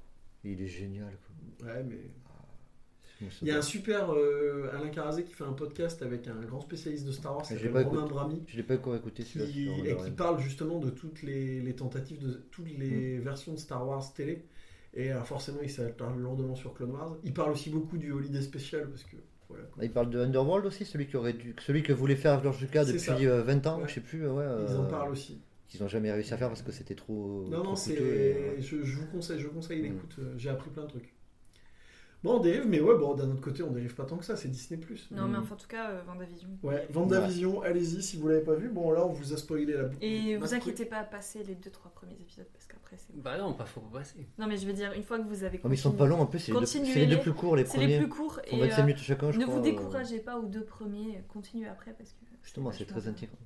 Il est génial, quoi. Ouais, mais. Bon, ça Il y a un super euh, Alain Carazé qui fait un podcast avec un grand spécialiste de Star Wars, qui J'ai s'appelle pas Romain écouté. Brami, Je l'ai pas encore écouté qui, celui-là. sur et qui Mandalorian. parle justement de toutes les, les tentatives de toutes Mm. les versions de Star Wars télé. Et alors forcément, il s'attarde lourdement sur Clone Wars. Il parle aussi beaucoup du Holiday Special parce que voilà. quoi. Il parle de Underworld aussi, celui qui aurait dû, celui que voulait faire George Lucas depuis ça. euh, 20 ans, Ouais. je sais plus, euh, ouais. Ils en euh, parlent aussi. Qu'ils ont jamais réussi à faire parce que c'était trop. Non, non, c'est. euh, Je, je vous conseille, je vous conseille Mm. l'écoute. euh, J'ai appris plein de trucs. Bon, on dérive, mais ouais, bon, d'un autre côté, on dérive pas tant que ça, c'est Disney. Non, mais enfin, en tout cas, euh, Vendavision. Ouais, Vendavision, allez-y si vous l'avez pas vu. Bon, là, on vous a spoilé la Et vous inquiétez pas à passer les 2-3 premiers épisodes parce qu'après c'est. Bah non, pas faut pas passer. Non, mais je veux dire, une fois que vous avez. Oh, mais ils sont pas longs en plus, c'est les, deux- c'est les deux plus courts, les C'est premiers. les plus courts font et 25 euh, minutes chacun, je ne crois. vous euh, découragez pas aux deux premiers, continuez après parce que. Justement, c'est très intriguant.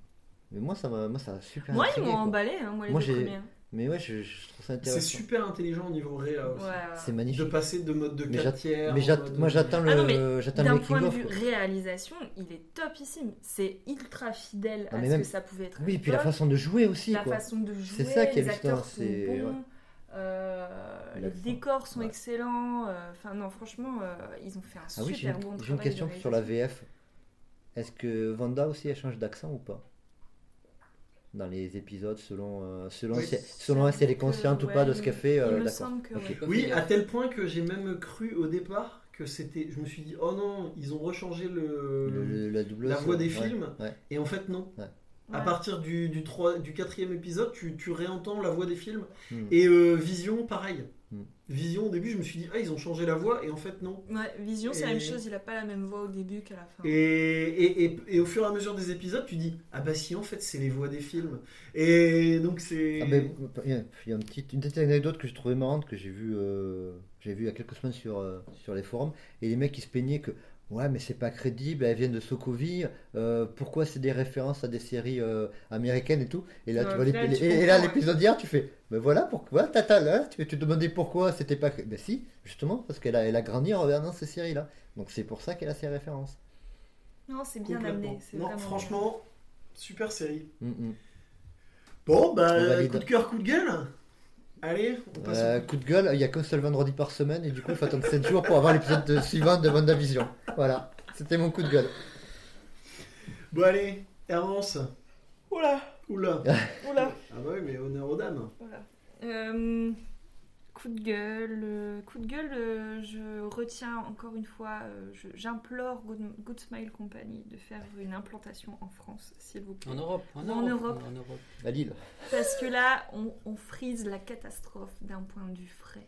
Mais moi, ça m'a moi, ça a super Moi, ils intrigué, m'ont quoi. emballé, hein, moi, les Moi, deux j'ai- premiers. hein. Mais ouais, je, je trouve ça C'est intéressant. super intelligent au niveau réa aussi. Ouais, ouais. C'est De magnifique. passer de mode de Mais 4 j'att- tiers. Mais mode- moi, j'attends Ah non, le, mais j'attends le D'un making point de vue quoi. réalisation, il est topissime. C'est ultra fidèle Ah, à ce que ça pouvait être. Oui, et puis la façon de jouer aussi, la quoi. façon de jouer, ça qui est les acteurs hallucinant, sont c'est- bons, ouais. euh, les décors sont Ouais. excellents. euh, Enfin non, franchement, euh, ils ont fait un Ah super oui, j'ai une, bon j'ai travail. une de question sur la. VF. Est-ce que Vanda aussi elle change d'accent ou pas? Dans les épisodes, selon, euh, selon, Oui. si, selon si elle est Que- consciente ou ouais, pas de ce qu'elle fait, Il euh, me d'accord. semble que ouais. Oui, à tel point que j'ai même cru au départ que c'était. Je me suis dit, oh non, ils ont rechangé le, Le- le- la doubleuse, la voix des ouais, films. ouais. Et en fait, non. À Ouais. partir du, du, trois- du quatrième épisode, tu, tu réentends la voix des films. Hmm. Et euh, Vision, pareil. Vision, au début, je me suis dit, ah, ils ont changé la voix. Et en fait, non. Ouais, Vision, c'est la Et- même chose. Il a pas la même voix au début qu'à la fin. Et, et, et, et au fur et à mesure des épisodes, tu dis, ah bah si, en fait, c'est les voix des films. Et donc, c'est. Ah, mais, il y a, il y a une, petite, une petite anecdote que j'ai trouvée marrante que j'ai vue euh, j'ai vu il y a quelques semaines sur, euh, sur les forums et les mecs qui se plaignaient que ouais mais c'est pas crédible elles viennent de Sokovie euh, pourquoi c'est des références à des séries euh, américaines et tout? Et là Ouais, tu vois et, et là ouais. l'épisode d'hier tu fais mais voilà pourquoi tata là tu, tu te demandais pourquoi c'était pas cré- ben si justement parce qu'elle a, elle a grandi en regardant ces séries là donc c'est pour ça qu'elle a ces références Non, c'est bien amené. Non, vraiment franchement, super série. Mm, mm. Bon, bah, coup de cœur, coup de gueule. Allez, on passe Euh, coup de gueule, il y a qu'un seul vendredi par semaine et du coup il faut attendre 7 jours pour avoir l'épisode de- suivant de WandaVision. Voilà, c'était mon coup de gueule. Bon, allez, Hermance. bien. Oula, Oula. oula. Ah bah oui, mais honneur aux dames. Voilà. Euh, coup de gueule, coup de gueule, euh, je retiens encore une fois, euh, j'implore Good, Good Smile Company de faire une implantation en France, s'il vous plaît. En Europe. En, En Europe. En Europe. À Lille. Parce que là, on, on frise la catastrophe d'un point de vue frais.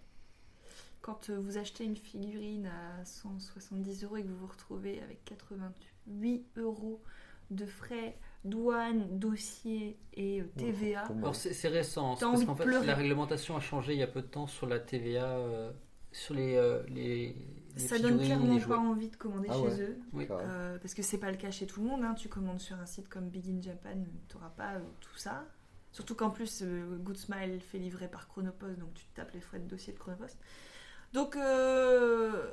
Quand euh, vous achetez une figurine à 170 euros et que vous vous retrouvez avec 88 euros de frais, douane, dossier et euh, TVA, c'est récent, T'as parce qu'en fait pleurer. la réglementation a changé il y a peu de temps sur la TVA, euh, sur les, euh, les, les ça donne clairement pas jouets. envie de commander Ah chez ouais. eux. Oui. Euh, parce que c'est pas le cas chez tout le monde. hein. Tu commandes sur un site comme Big in Japan, tu n'auras pas euh, tout ça. Surtout qu'en plus, euh, Good Smile fait livrer par Chronopost, donc tu te tapes les frais de dossier de Chronopost. Donc, euh,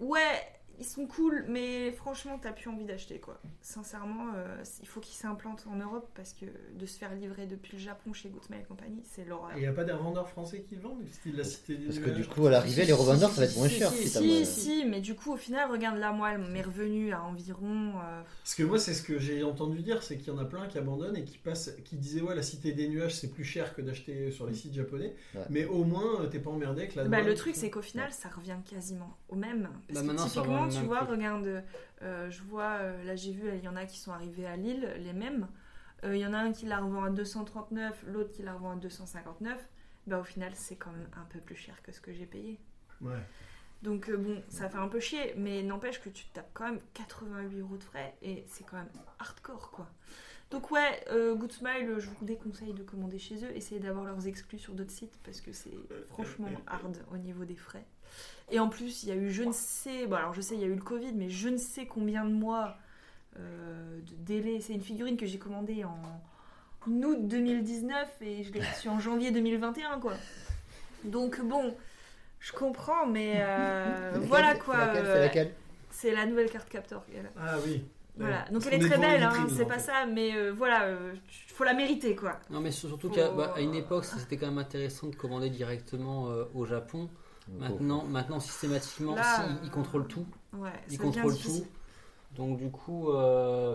ouais, ils sont cool, mais franchement, t'as plus envie d'acheter quoi. Sincèrement, euh, il faut qu'ils s'implantent en Europe parce que de se faire livrer depuis le Japon chez Good Smile Company, c'est l'horreur. Et il n'y a pas des revendeurs français qui le vendent, style la cité des Parce que du coup, à l'arrivée, les revendeurs, ça va être moins cher. si, si mais du coup, au final, regarde là, moi, mes revenus à environ. euh, Parce que moi, c'est ce que j'ai entendu dire, c'est qu'il y en a plein qui abandonnent et qui passent, qui disaient ouais, la cité des nuages, c'est plus cher que d'acheter sur les sites japonais, Ouais. mais au moins, euh, t'es pas emmerdé avec la Bah, le truc, c'est qu'au final, ça revient quasiment au même. Parce Bah, que maintenant, typiquement, tu vois, regarde, euh, je vois, euh, là j'ai vu, il y en a qui sont arrivés à Lille, les mêmes. Euh, Il y en a un qui la revend à 239, l'autre qui la revend à 259. Bah au final, c'est quand même un peu plus cher que ce que j'ai payé. Ouais. Donc bon, ça fait un peu chier, mais n'empêche que tu te tapes quand même 88 euros de frais et c'est quand même hardcore quoi. Donc ouais, euh, Good Smile, je vous déconseille de commander chez eux. Essayez d'avoir leurs exclus sur d'autres sites parce que c'est franchement hard au niveau des frais. Et en plus, il y a eu je ne sais, bon alors je sais il y a eu le Covid, mais je ne sais combien de mois euh, de délai. C'est une figurine que j'ai commandée en août 2019 et je l'ai reçue en janvier 2021 quoi. Donc bon, je comprends, mais euh, Laquelle, voilà quoi. C'est laquelle, euh, c'est laquelle c'est la nouvelle carte captor. qu'elle a. Ah oui. Voilà. Donc Parce elle est très belle, hein, c'est pas ça, mais euh, voilà, euh, faut la mériter quoi. Non, mais surtout Faut- qu'à bah, une époque, c'était quand même intéressant de commander directement euh, au Japon. Maintenant, maintenant systématiquement, Là, si, ils contrôlent tout. Ouais, Ils contrôlent difficile. tout. Donc du coup, euh,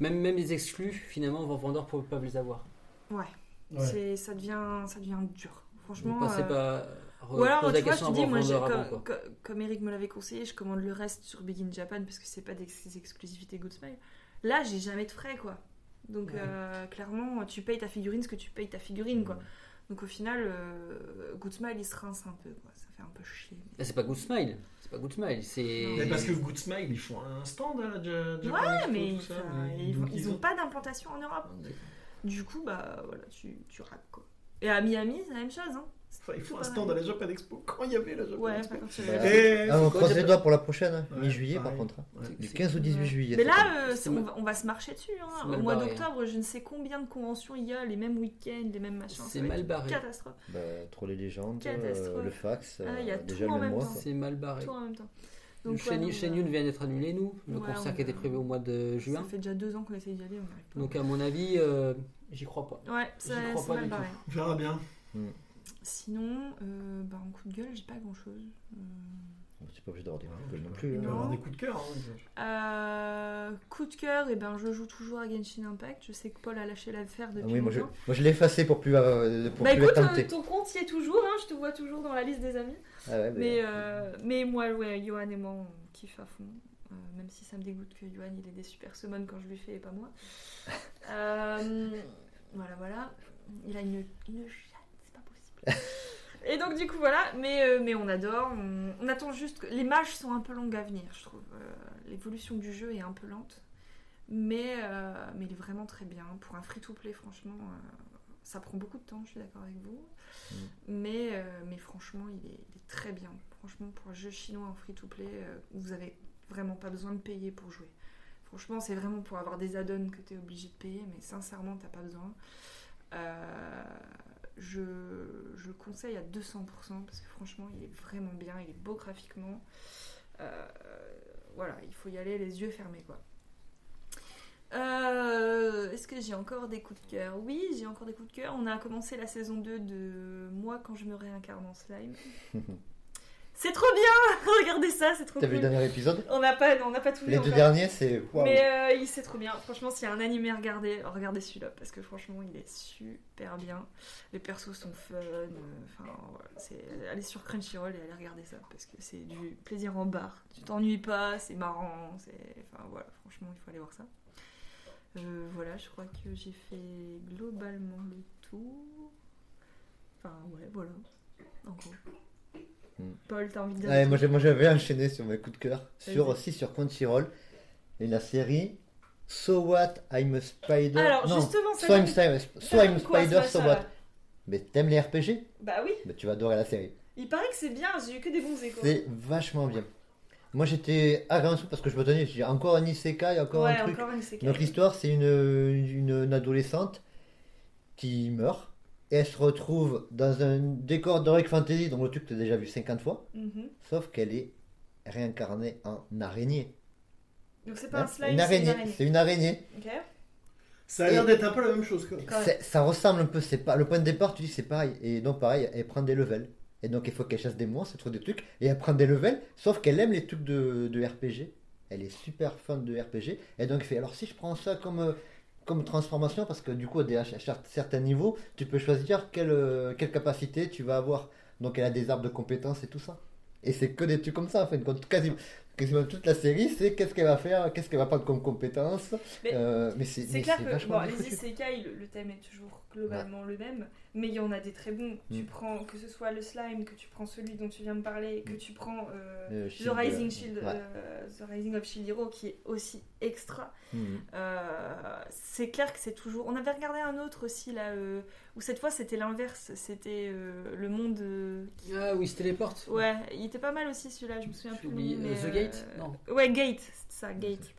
même, même les exclus, finalement, vos vendeurs ne peuvent pas les avoir. Ouais, Ouais. c'est ça devient ça devient dur. Franchement. Euh, pas. Ou alors, tu vois, je te dis, moi, comme, Eric me l'avait conseillé, je commande le reste sur Big in Japan parce que c'est pas des des exclusivités Good Smile. Là, j'ai jamais de frais, quoi. Donc, Ouais. euh, clairement, tu payes ta figurine ce que tu payes ta figurine, quoi. Donc, au final, euh, Good Smile, il se rince un peu, quoi. Ça fait un peu chier. C'est pas Good Smile. C'est pas Good Smile. C'est. Mais parce que Good Smile, ils font un stand à la Ja- Japan Ouais, Expo, mais tout ça, mais- ils, ont pas d'implantation en Europe. Ah. Du coup, bah, voilà, tu, tu rates, quoi. Et à Miami, c'est la même chose, hein. Enfin, ils font un stand à la Japan Expo quand il y avait la Japan Ouais, Expo. Bah, Et- Ah, on croise les doigts pour la prochaine, hein. Ouais, mi-juillet par contre. hein. Ouais. Du C'est- 15 au 18 Ouais. juillet. Mais là, euh, on, va, on va se marcher dessus. hein. Au mois d'octobre, je ne sais combien de conventions il y a, les mêmes week-ends, les mêmes machins. C'est mal barré. une Catastrophe. Bah, trop les légendes, euh, le fax, Ah, il y a euh, tout déjà en le même mois. C'est mal barré. Tout en même temps. Shen va- Yun vient d'être annulé, nous. Le Ouais, concert on qui était prévu au mois de juin. Ça fait déjà deux ans qu'on essaye d'y aller, on n'arrive pas. Donc, à mon avis, euh, j'y crois pas. ouais, c'est mal barré. On verra bien. Sinon, euh, bah, en coup de gueule, j'ai pas grand chose. C'est pas obligé d'avoir des coups de gueule non plus. Hein. avoir des coups de cœur. hein. Euh, coup de cœur, et ben je joue toujours à Genshin Impact. Je sais que Paul a lâché l'affaire Ah depuis oui, moi je, longtemps. moi je l'ai effacé pour plus, euh, pour Bah plus écoute, être euh, ton compte y est toujours, hein, je te vois toujours dans la liste des amis. Ah ouais, bah, Mais, euh, mais moi, ouais, Johan et moi, on kiffe à fond. Euh, même si ça me dégoûte que Johan il ait des super summons quand je lui fais et pas moi. Euh, voilà, voilà. Il a une, une chatte, c'est pas possible. Et donc, du coup, voilà. Mais, euh, mais on adore. On, on attend juste que. Les matchs sont un peu longues à venir, je trouve. Euh, L'évolution du jeu est un peu lente. Mais, euh, mais il est vraiment très bien. Pour un free-to-play, franchement, ça prend beaucoup de temps, je suis d'accord avec vous. Mais, euh, mais franchement, il est, il est très bien. Franchement, pour un jeu chinois en free-to-play, vous avez vraiment pas besoin de payer pour jouer. Franchement, c'est vraiment pour avoir des add-ons que tu es obligé de payer, mais sincèrement, t'as pas besoin. Euh, je, je le conseille à 200% parce que franchement, il est vraiment bien, il est beau graphiquement. Euh, voilà, il faut y aller les yeux fermés, quoi. Euh, Est-ce que j'ai encore des coups de cœur? Oui, j'ai encore des coups de cœur. On a commencé la saison 2 de Moi quand je me réincarne en slime. c'est trop bien Regardez ça, c'est trop T'as vu le dernier épisode? On n'a pas, on n'a pas tout vu Les deux encore. derniers, c'est. waouh. Mais euh, il c'est trop bien. Franchement, s'il y a un animé à regarder, regardez celui-là parce que franchement, il est super bien. Les persos sont fun. euh, Enfin, voilà, c'est allez sur Crunchyroll et allez regarder ça parce que c'est du plaisir en barre. Tu t'ennuies pas, c'est marrant. C'est, enfin voilà, franchement, il faut aller voir ça. Euh, voilà, je crois que j'ai fait globalement le tour. Enfin ouais, voilà. En gros. Hmm. Paul, t'as envie de dire Ouais, moi, j'avais enchaîné sur mes coups de cœur. Sur aussi sur Crunchyroll. Et la série So What I'm a Spider. Alors non, justement, ça So I'm, donne- Spider, ça so I'm Spider, So What. Mais t'aimes les RPG Bah oui. bah, Tu vas adorer la série. Il paraît que c'est bien, j'ai eu que des bons échos. C'est vachement bien. Moi j'étais agréable parce que je me tenais, j'ai encore un isekai, encore ouais, un truc. encore un isekai. Donc l'histoire, c'est une, une, une adolescente qui meurt elle se retrouve dans un décor d'Heroic Fantasy, donc le truc que tu as déjà vu 50 fois, Mhm. sauf qu'elle est réincarnée en araignée. Donc c'est pas un Hein, slime, une c'est araignée. une araignée. C'est une araignée. Ça a l'air d'être un peu la même chose. Quoi. Ça ressemble un peu, c'est pas le point de départ, tu dis c'est pareil. Et donc pareil, elle prend des levels. Et donc il faut qu'elle chasse des monstres, elle trouve des trucs, et elle prend des levels, sauf qu'elle aime les trucs de, de RPG. Elle est super fan de RPG. Et donc elle fait, alors si je prends ça comme, euh, comme transformation, parce que du coup à des- à cer- certains niveaux, tu peux choisir quelle, euh, quelle capacité tu vas avoir. Donc elle a des arbres de compétences et tout ça. Et c'est que des trucs comme ça, en compte. Quasiment. quasiment toute la série, c'est qu'est-ce qu'elle va faire, qu'est-ce qu'elle va prendre comme compétence. Mais Euh, mais c'est clair que bon, les isekai, le, le thème est toujours globalement le même, mais il y en a des très bons. Tu Mm. prends, que ce soit le slime, que tu prends celui dont tu viens de parler, que Mm. tu prends euh, The Rising euh, Shield, ouais. euh, The Rising of Shield Hero, qui est aussi extra. Euh, c'est clair que c'est toujours. On avait regardé un autre aussi là, euh, où cette fois c'était l'inverse, c'était euh, le monde. euh, qui- Ah oui, se téléporte. Ouais, il était pas mal aussi celui-là, je me souviens plus. oublié, mais, The Gate Non. Ouais, Gate, c'est ça, Gate.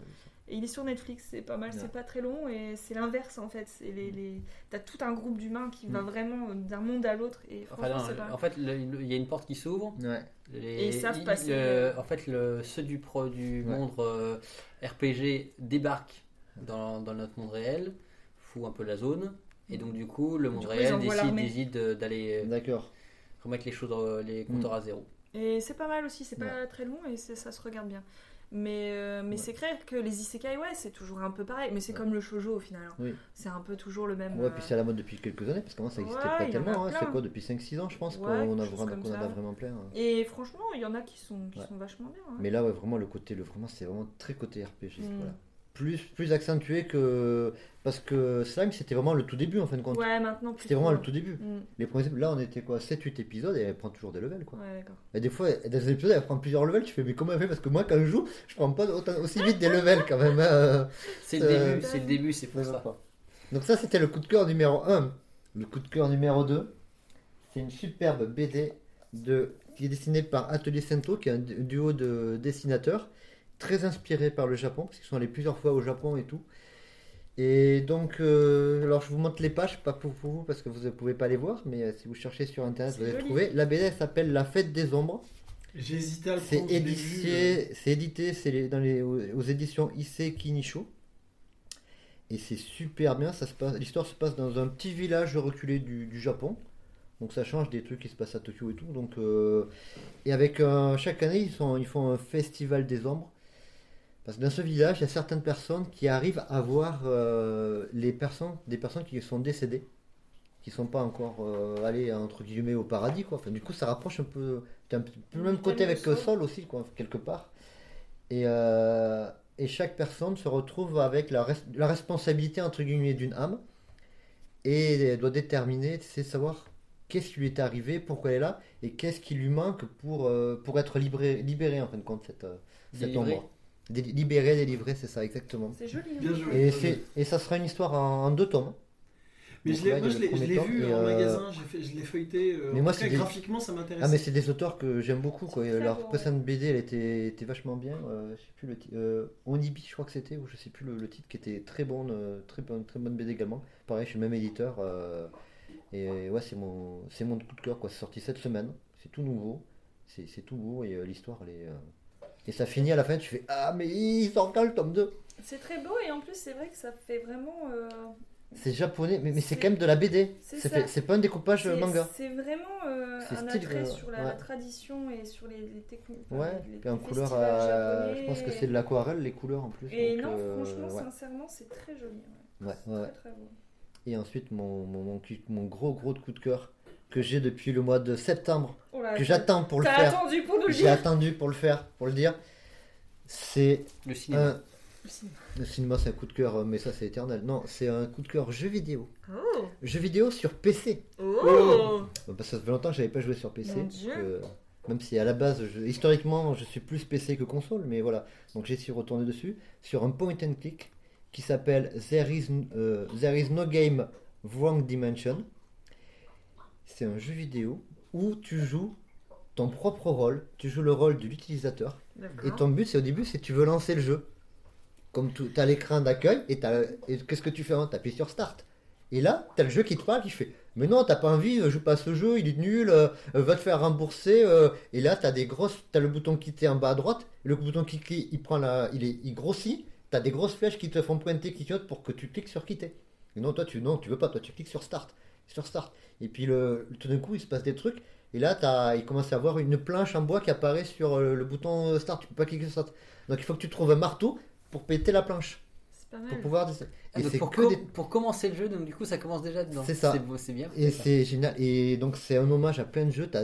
Et il est sur Netflix, c'est pas mal, Ouais. c'est pas très long et c'est l'inverse en fait. C'est les, les... T'as tout un groupe d'humains qui va Mm. vraiment d'un monde à l'autre et Enfin, non, pas en fait, il y a une porte qui s'ouvre. Ouais. Les- Et ils savent il- passer, le- euh, en fait, le, ceux du, pro, du Ouais. monde euh, RPG débarquent dans, dans notre monde réel, foutent un peu la zone. Et donc, du coup, le monde réel décide, euh, d'aller remettre les choses, les compteurs Mm. à zéro. Et c'est pas mal aussi, c'est pas très long et ça se regarde bien. Mais, euh, mais Ouais. c'est clair que les isekai, ouais, c'est toujours un peu pareil. Mais c'est Ouais. comme le shoujo au final. hein. Oui. C'est un peu toujours le même. Ouais, euh, puis c'est à la mode depuis quelques années, parce qu'avant ça n'existait Ouais, pas en a tellement. hein. C'est quoi, depuis 5-6 ans, je pense, qu'on a, quelque chose vraiment, en a vraiment plein. hein. Et franchement, il y en a qui sont, qui sont vachement bien. hein. Mais là, ouais, vraiment, le côté, le, vraiment, c'est vraiment très côté RPG. Mm. voilà. Plus, plus accentué que. Parce que Slime, c'était vraiment le tout début, en fin de compte. Ouais, maintenant. C'était vraiment le tout début. Mm. Les premiers, là, on était quoi 7-8 épisodes et elle prend toujours des levels, quoi. Ouais, d'accord. Et des fois, dans un épisode, elle prend plusieurs levels. Tu fais, mais comment elle fait? Parce que moi, quand je joue, je prends pas autant- aussi vite des levels quand même. hein. C'est le Euh, début, c'est le début, c'est pour Ça pas. Donc ça c'était le coup de cœur numéro 1. Le coup de cœur numéro 2, c'est une superbe BD de, qui est dessinée par Atelier Sento, qui est un du- duo de dessinateurs, très inspiré par le Japon, parce qu'ils sont allés plusieurs fois au Japon et tout. Et donc, euh, alors je vous montre les pages, pas pour, pour vous parce que vous ne pouvez pas les voir, mais euh, si vous cherchez sur internet, vous allez trouver. La BD elle s'appelle La Fête des Ombres. Hésité à le C'est vu, euh, édité, c'est édité, c'est les- dans les, aux, aux éditions Issei Kinisho. Et c'est super bien. Ça se passe, l'histoire se passe dans un petit village reculé du, du Japon. Donc ça change des trucs qui se passent à Tokyo et tout. Donc euh, et avec chaque année ils, sont, ils font un festival des ombres. Parce que dans ce village, il y a certaines personnes qui arrivent à voir euh, les personnes, des personnes qui sont décédées, qui sont pas encore euh, allées entre guillemets au paradis quoi. Enfin, du coup, ça rapproche un peu, t'as un peu le même côté avec Saul. Sol aussi quoi, quelque part. Et, euh, et chaque personne se retrouve avec la, res- la responsabilité entre guillemets d'une âme et elle doit déterminer, c'est savoir qu'est-ce qui lui est arrivé, pourquoi elle est là et qu'est-ce qui lui manque pour, pour être libéré, libéré en fin de compte cette, ombre. Dé- libéré, délivré, c'est ça exactement. C'est joli. hein. Bien joué. Et, c'est- ça sera une histoire en, en deux tomes. Mais Donc je l'ai, moi, je je vu en euh, magasin, j'ai fait, je l'ai feuilleté. euh, mais en moi, cas, des- graphiquement, ça m'intéresse. Ah mais c'est des auteurs que j'aime beaucoup quoi. Leur beau, précédente BD elle était, était vachement bien. Euh, je sais plus le. Euh, Onibi je crois que c'était ou je sais plus le, le titre qui était très bon, euh, très bonne, très bonne BD également. Pareil, je suis le même éditeur. euh, et ouais c'est mon, c'est mon coup de cœur quoi. C'est sorti cette semaine. C'est tout nouveau. C'est, c'est tout beau et euh, l'histoire elle est. Et ça finit à la fin. Tu fais ah mais il sort quand le tome 2 C'est très beau et en plus, c'est vrai que ça fait vraiment. euh, C'est japonais mais, mais c'est quand même de la BD. c'est pas un découpage euh, manga. C'est vraiment euh, un style, attrait euh, sur la, ouais. la tradition et sur les, les techniques. Ouais. les- les en couleur à-. Je pense que c'est de l'aquarelle les couleurs en plus. Et donc, non, franchement, ouais. sincèrement, c'est très joli. ouais. Ouais, C'est ouais. Très, très beau. Et ensuite, mon, mon, mon gros gros coup de cœur que j'ai depuis le mois de septembre, Oh là, que j'attends pour le faire. attendu pour le J'ai dire. attendu pour le faire, pour le dire. C'est Le cinéma. un. Le cinéma, c'est un coup de cœur, mais ça, c'est éternel. Non, c'est un coup de cœur jeu vidéo. Oh Jeu vidéo sur PC. Oh Parce que ça fait longtemps que j'avais pas joué sur PC. Mon parce Dieu. que, même si à la base, je- historiquement, je suis plus PC que console, mais voilà. Donc j'ai su retourner dessus. Sur un point and click qui s'appelle There, is, euh, There is no game wrong dimension. C'est un jeu vidéo où tu joues ton propre rôle. Tu joues le rôle de l'utilisateur. Et ton but, c'est au début, c'est que tu veux lancer le jeu. Comme tu as l'écran d'accueil, et, qu'est-ce que tu fais Tu appuies sur Start. Et là, tu as le jeu qui te parle, qui fait Mais non, t'as pas envie, euh, joue pas à ce jeu, il est nul, euh, euh, va te faire rembourser. euh. et là, tu as des grosses. Tu le bouton quitter en bas à droite, le bouton quitter, il, prend la, il, est, il grossit. Tu as des grosses flèches qui te font pointer, qui clignotent pour que tu cliques sur quitter. Et non, toi, tu non, tu veux pas, toi, tu cliques sur Start. Sur Start. Et puis, le, tout d'un coup, il se passe des trucs. Et là, t'as- il commence à avoir une planche en bois qui apparaît sur euh, le bouton euh, Start. Tu peux pas cliquer sur Start. Donc, il faut que tu trouves un marteau pour péter la planche. C'est pas Pour mal. pouvoir. Ah, Et c'est pour, que com- des- pour commencer le jeu, donc du coup ça commence déjà dedans. C'est ça. C'est beau, c'est bien. Et c'est génial. Et donc, c'est un hommage à plein de jeux. T'as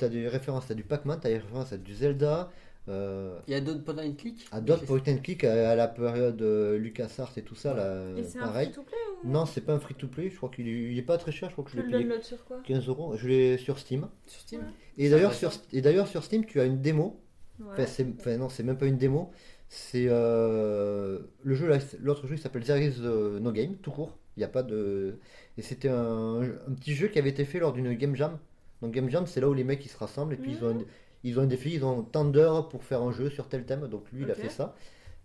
as des références à du Pac-Man, t'as des références à du Zelda, Euh, Il y a d'autres point and click à d'autres point and click à, à la période euh, LucasArts et tout ça, là, Et c'est un pareil. free-to-play ou Non, c'est pas un free-to-play, je crois qu'il est, il est pas très cher, je crois que je Tu l'ai le payé sur quoi 15 euros. Je l'ai sur Steam. sur Steam Ouais. Et d'ailleurs sur, faire. et d'ailleurs sur Steam, tu as une démo. Ouais. Enfin, c'est, enfin, non, c'est même pas une démo. C'est euh, le jeu, l'autre jeu, il s'appelle There is euh, No Game, tout court. Il n'y a pas de. Et c'était un, un petit jeu qui avait été fait lors d'une Game Jam. Donc Game Jam, c'est là où les mecs ils se rassemblent et puis ils ont un, ils ont un défi, ils ont tant d'heures pour faire un jeu sur tel thème. Donc lui, il a fait ça.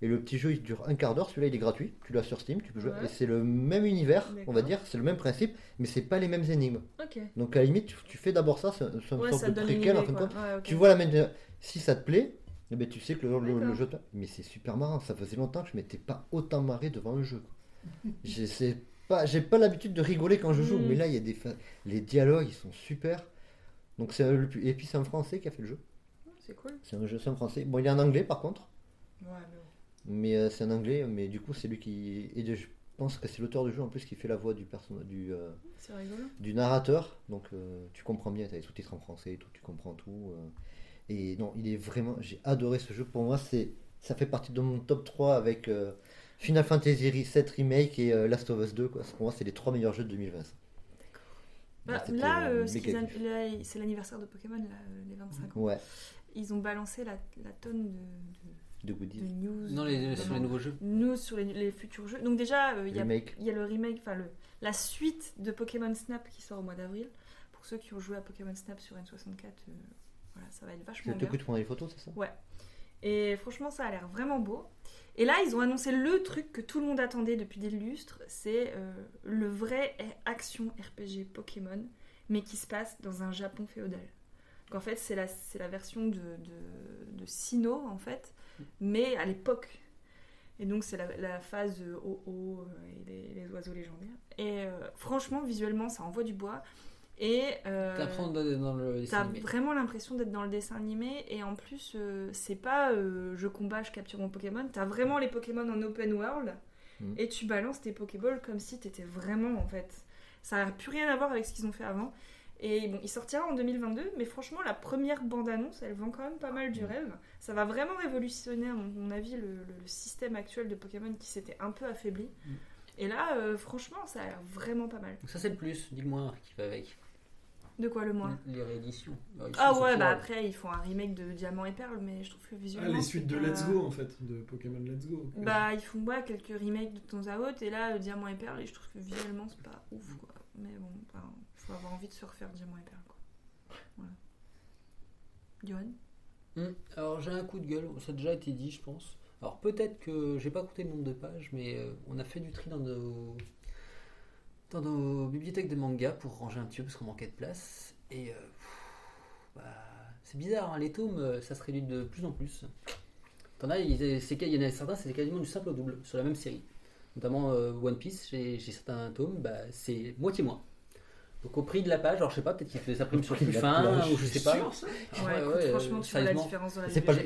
Et le petit jeu, il dure un quart d'heure. Celui-là, il est gratuit. Tu l'as sur Steam, tu peux jouer. Ouais. Et c'est le même univers, on va dire. C'est le même principe, mais c'est pas les mêmes énigmes. Donc à la limite, tu, tu fais d'abord ça. C'est, une Ouais, sorte de préquel en fin de compte. Ouais. Tu vois la même. Si ça te plaît, eh ben, tu sais que le, le- le jeu. Mais c'est super marrant. Ça faisait longtemps que je m'étais pas autant marré devant un jeu. j'ai, pas, pas l'habitude de rigoler quand je joue, Mm. mais là, il y a des. fa- Les dialogues, ils sont super. Donc c'est le- et puis c'est un français qui a fait le jeu. C'est cool. C'est un jeu, c'est un français. Bon, il est en anglais par contre, Ouais, mais mais euh, c'est en anglais. Mais du coup, c'est lui qui. Et je pense que c'est l'auteur du jeu en plus qui fait la voix du personnage, du, euh, du narrateur. Donc euh, tu comprends bien. T'as les sous-titres en français et tout. Tu comprends tout. Et non, il est vraiment. J'ai adoré ce jeu. Pour moi, c'est ça fait partie de mon top 3 avec Final Fantasy VII Remake et Last of Us 2. Quoi. Pour moi, c'est les trois meilleurs jeux de 2020. Bah, C'était là, euh, ce là, c'est l'anniversaire de Pokémon, là, euh, les 25 ans. Ouais, Ils ont balancé la, la tonne de, de de- goodies. de news. Non, les, sur les nouveaux jeux. News sur les, les futurs jeux. Donc déjà, euh, il y, a, y le remake, enfin la suite de Pokémon Snap qui sort au mois d'avril. Pour ceux qui ont joué à Pokémon Snap sur N64, euh, voilà, ça va être Tu vachement te bien. coup de prendre les photos, c'est ça? Et franchement, ça a l'air vraiment beau. Et là, ils ont annoncé le truc que tout le monde attendait depuis des lustres, c'est euh, le vrai action RPG Pokémon, mais qui se passe dans un Japon féodal. Donc en fait, c'est la, version de, de, de Sinnoh, en fait, mais à l'époque. Et donc c'est la, phase OO et les, les oiseaux légendaires. Et euh, franchement, visuellement, ça envoie du bois. Et euh, T'as l'impression d'être dans le dessin T'as animé. vraiment l'impression d'être dans le dessin animé et en plus euh, c'est pas euh, je combat, je capture mon Pokémon, t'as vraiment les Pokémon en open world Mhm. et tu balances tes Pokéballs comme si t'étais vraiment en fait. Ça n'a plus rien à voir avec ce qu'ils ont fait avant. Et bon, il sortira en 2022, mais franchement la première bande-annonce elle vend quand même pas mal du Mhm. rêve. Ça va vraiment révolutionner à mon, avis le, système actuel de Pokémon qui s'était un peu affaibli. Mhm. Et là euh, franchement ça a l'air vraiment pas mal. Donc ça c'est le plus, dis-le-moi, qui va avec. De quoi le moins Les rééditions. Les Ah ouais, bah après ils font un remake de Diamant et Perle, mais je trouve que Ah, visuellement. les suites de Let's Go en fait, de Pokémon Let's Go. Bah ils font ouais, quelques remakes de temps à autre, et là euh, Diamant et Perle, et je trouve que visuellement c'est pas ouf quoi. Mais bon, enfin, faut avoir envie de se refaire Diamant et Perle quoi. Voilà. Johan Hum, Alors j'ai un coup de gueule, ça a déjà été dit je pense. Alors peut-être que j'ai pas compté le nombre de pages, mais euh, on a fait du tri dans nos, dans nos bibliothèques de manga pour ranger un petit peu parce qu'on manquait de place. Et euh, bah, c'est bizarre, hein, les tomes euh, ça se réduit de plus en plus. T'en as, il y en a certains, c'est quasiment du simple au double sur la même série. Notamment euh, One Piece, j'ai j'ai certains tomes, bah, c'est moitié moins. Donc au prix de la page, alors je sais pas, peut-être qu'il fait sa prime sur fin, ou je sais pas. Sûr, ça Ouais, Ouais, écoute, ouais, franchement, tu vois la différence dans la C'est pas, pas-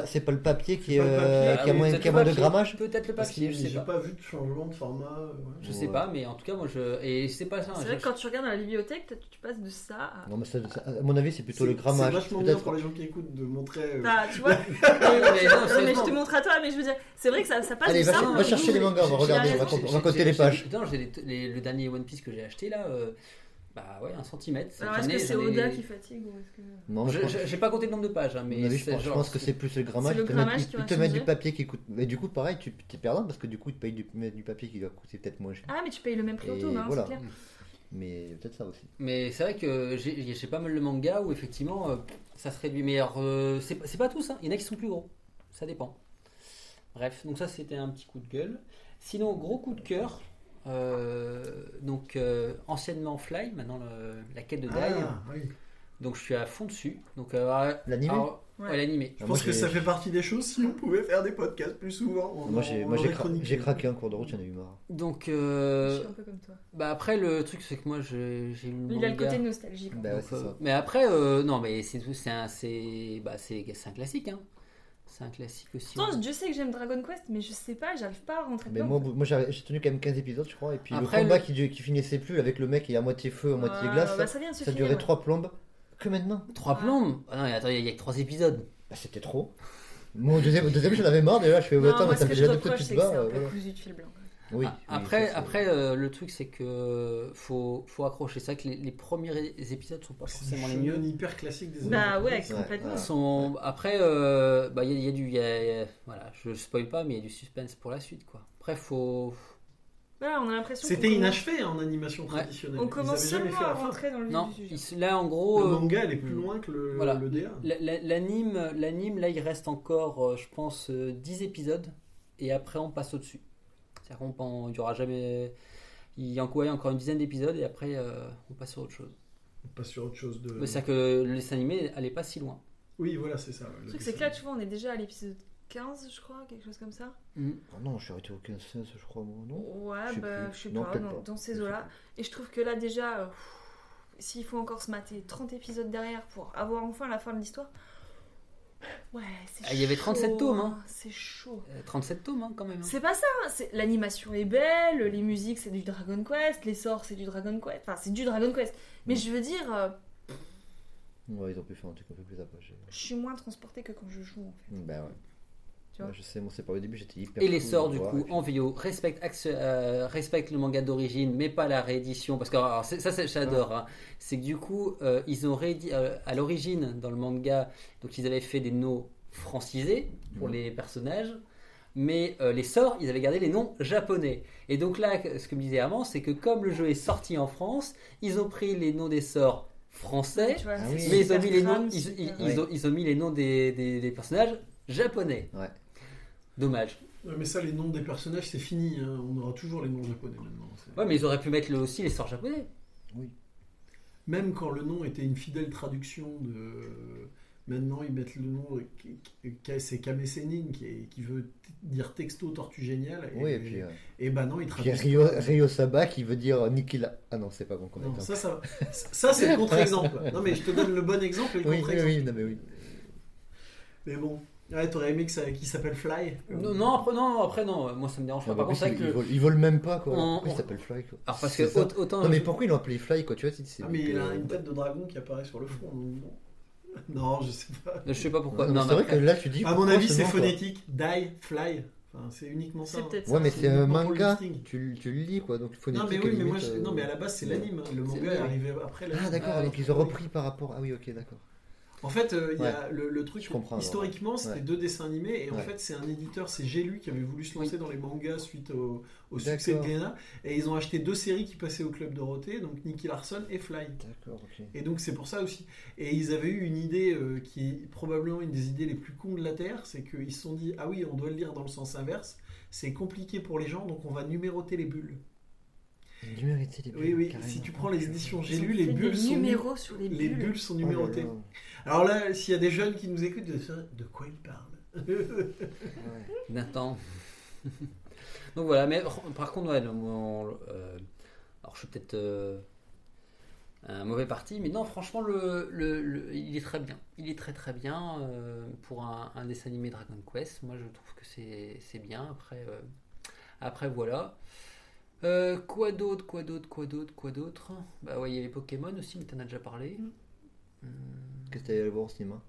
pas, pas le papier qui, est, pas le papier. Ah qui a oui, moins, de grammage Peut-être le papier, je sais j'ai pas. pas vu de changement de format. ouais. Je sais pas, mais en tout cas, moi je. Et c'est pas ça. C'est je- vrai que quand tu regardes dans la bibliothèque, tu- passes de ça à. Non, mais à mon avis, c'est plutôt le grammage. C'est vachement bien Peut-être pour les gens qui écoutent de montrer. Bah, tu vois, mais non, mais je te montre à toi, mais je veux dire, c'est vrai que ça, passe Allez, de va ça un va chercher double. les mangas, on va J'ai regarder, on va compter les pages. Les- le dernier One Piece que j'ai acheté là, euh, bah ouais, un centimètre. Alors est-ce que c'est Oda qui fatigue ou est-ce que. Non, je Je- J'ai pas compté le nombre de pages, hein, mais je c'est pense, je genre- pense que c'est plus le grammage. Le Ils te mettent- grammage ils- va te mettent du changer. papier qui coûte. Mais du coup, pareil, tu es perdant parce que du coup, ils te payent du, mettent du papier qui doit coûter peut-être moins cher. Ah, mais tu payes le même prix au Et tome, hein, voilà. c'est clair. Mais peut-être ça aussi. Mais c'est vrai que j'ai j'ai pas mal de mangas où effectivement euh, ça se réduit. Mais alors, euh, c'est pas- c'est pas tous, hein. il y en a qui sont plus gros. Ça dépend. Bref, donc ça c'était un petit coup de gueule. Sinon, gros coup de cœur. Euh, donc euh, anciennement Fly, maintenant le- la quête de Dai. Ah, oui. Donc je suis à fond dessus. Donc euh, L'animé alors, Ouais. ouais, l'animé. Je Ah, moi, pense que j'ai- ça fait partie des choses si on pouvait faire des podcasts plus souvent. Moi, j'ai on moi, j'ai aurait cra- chroniqué. j'ai craqué un cours de route, j'en ai eu marre. Donc Je suis un peu comme toi. bah après le truc c'est que moi j'ai le Il a le côté nostalgique. Bah ouais, euh, mais après, euh, non, mais c'est c'est un, c'est bah, c'est c'est un classique. Hein. C'est un classique aussi. Pourtant, je sais que j'aime Dragon Quest, mais je sais pas, j'arrive pas à rentrer Mais dedans. moi, moi j'ai tenu quand même 15 épisodes, je crois. Et puis Après, le combat le- qui, qui finissait plus avec le mec qui est à moitié feu, à moitié glace, bah, ça vient de se ça finir, durait ouais. 3 plombes. Que maintenant Trois plombes Ah non, mais attends, il y, a que trois épisodes. Ah, c'était trop. Moi, au deuxième, au deuxième j'en avais marre, déjà, je fais, Non, attends, moi, mais ça me fait je déjà deux petites c'est c'est barres. un euh, peu voilà. cousu de fil blanc. Oui, Ah, oui, après, après euh, le truc c'est que faut, faut accrocher. C'est vrai que les, les premiers épisodes sont pas forcément les mieux. hyper classique des Bah années ouais, 90. complètement. ouais. Sont... Après, euh, bah, il y, a- il y a du. il y a- il y a- voilà, je spoil pas, mais il y a du suspense pour la suite. quoi. Après, faut. Voilà, on a l'impression C'était qu'on commence- inachevé en animation traditionnelle. On Ils commence avaient jamais seulement fait à la fin. rentrer dans le vif Non, du sujet. il- là en gros. Le euh, manga, elle est plus hmm. loin que le, Voilà. le DA. la- la- L'anime, l'anime, là, il reste encore, euh, je pense, euh, 10 épisodes. Et après, on passe au-dessus. C'est-à-dire qu'on pen- il y aura jamais. Il y a encore, encore une dizaine d'épisodes et après, euh, on passe sur autre chose. Pas sur autre chose de. Mais C'est-à-dire que le dessin animé, est pas si loin. Oui, voilà, c'est ça. Le truc, c'est que là, tu vois, on est déjà à l'épisode 15, je crois, quelque chose comme ça. Ah non, je suis arrêté au 15-16, je crois, moi, non Ouais, Je sais bah, plus. je sais Non, pas, dans, pas. dans ces eaux-là. Et je trouve que là, déjà, euh, s'il faut encore se mater 30 épisodes derrière pour avoir enfin la fin de l'histoire. Ouais, c'est Ah, il y avait chaud, 37 tomes, hein. C'est chaud. Euh, 37 tomes hein, quand même. hein. C'est pas ça, hein, c'est- l'animation est belle, les musiques c'est du Dragon Quest, les sorts c'est du Dragon Quest, enfin c'est du Dragon Quest. Mais Ouais. je veux dire, euh, Ouais, ils ont pu faire un truc un peu plus approché. je suis moins transportée que quand je joue en fait. Bah ouais. Tu vois Ouais, je sais, moi c'est pas au début, j'étais hyper. Et les sorts du voir, coup en VO respectent, axe- euh, respectent le manga d'origine mais pas la réédition parce que alors, ça c'est- j'adore hein. c'est que du coup euh, ils ont réédit euh, à l'origine dans le manga donc ils avaient fait des noms francisés pour Mhm. les personnages mais euh, les sorts ils avaient gardé les noms japonais et donc là ce que me disait Armand c'est que comme le jeu est sorti en France ils ont pris les noms des sorts français vois, Ah oui. mais ils ont mis les noms ils, ont, ils ont mis les noms des, des- des personnages japonais Ouais. Dommage Ouais, mais ça, les noms des personnages, c'est fini. hein. On aura toujours les noms japonais maintenant. Ouais, mais ils auraient pu mettre le- aussi les sorts japonais. Même quand le nom était une fidèle traduction de. Maintenant, ils mettent le nom. C'est Kame Sennin qui, est- qui veut dire texto tortue géniale. Et, Oui, et puis. euh, et bah non, il y a traduisent. Ryo, pas. Ryo Saba qui veut dire Nikila. Ah non, c'est pas bon Non, ça, ça, ça c'est le contre-exemple. Non, mais je te donne le bon exemple et le Oui, oui, contre-exemple. oui, non, mais oui. Mais bon. Ouais, t'aurais aimé que ça, qu'il s'appelle Fly Non, non, après, non, après, non, moi ça me dérange pas. Non, Par contre, c'est vrai que. ils même pas quoi. On- Pourquoi on- il s'appelle Fly quoi Alors, parce C'est que ça. autant. Non, mais pourquoi ils l'ont appelé Fly quoi Tu vois, c'est- c'est Ah, mais il a euh, une tête de dragon qui apparaît sur le front. donc bon. Non, je sais pas. Je sais pas pourquoi. Non, c'est mais vrai après- que là tu dis. À mon pourquoi avis, ce c'est nom, quoi phonétique. Die, fly. Enfin, c'est uniquement ça. C'est peut-être Ouais, mais c'est un uniquement pour le manga. listing. Tu, tu le lis quoi, donc Non, phonétique. mais à oui, la mais moi, je- euh, non, mais à la base, c'est l'anime. Le manga est arrivé après l'anime. Ah d'accord, Ah, donc oui. ils ont repris par rapport. Ah oui, ok, d'accord. En fait, euh, il y a le, le truc, Je comprends, historiquement, c'était ouais. deux dessins animés, et en fait, c'est un éditeur, c'est J'ai lu, qui avait voulu se lancer Oui. dans les mangas suite au, au succès de. Glénat, et ils ont acheté deux séries qui passaient au Club Dorothée, donc Nicky Larson et Fly. D'accord, ok. Et donc c'est pour ça aussi. Et ils avaient eu une idée euh, qui est probablement une des idées les plus cons de la Terre, c'est qu'ils se sont dit, ah oui, on doit le lire dans le sens inverse, c'est compliqué pour les gens, donc on va numéroter les bulles. Numérité Oui, bulles, oui, carrément. si tu prends les éditions J'ai lu, les bulles, sont, nu- numéros sur les bulles. les bulles sont Oh là numérotées. là. Alors là, s'il y a des jeunes qui nous écoutent, de, de quoi ils parlent Ouais. Nathan. Donc voilà, mais par contre, ouais, euh, alors je suis peut-être euh, un mauvais parti, mais non, franchement, le, le- le- il est très bien. Il est très très bien euh, pour un, un dessin animé Dragon Quest. Moi, je trouve que c'est bien. Après, euh, après voilà. Euh, quoi d'autre, quoi d'autre, quoi d'autre, quoi d'autre? Bah ouais, il y avait Pokémon aussi, mais t'en as déjà parlé. Hum, Qu'est-ce que t'allais voir au cinéma?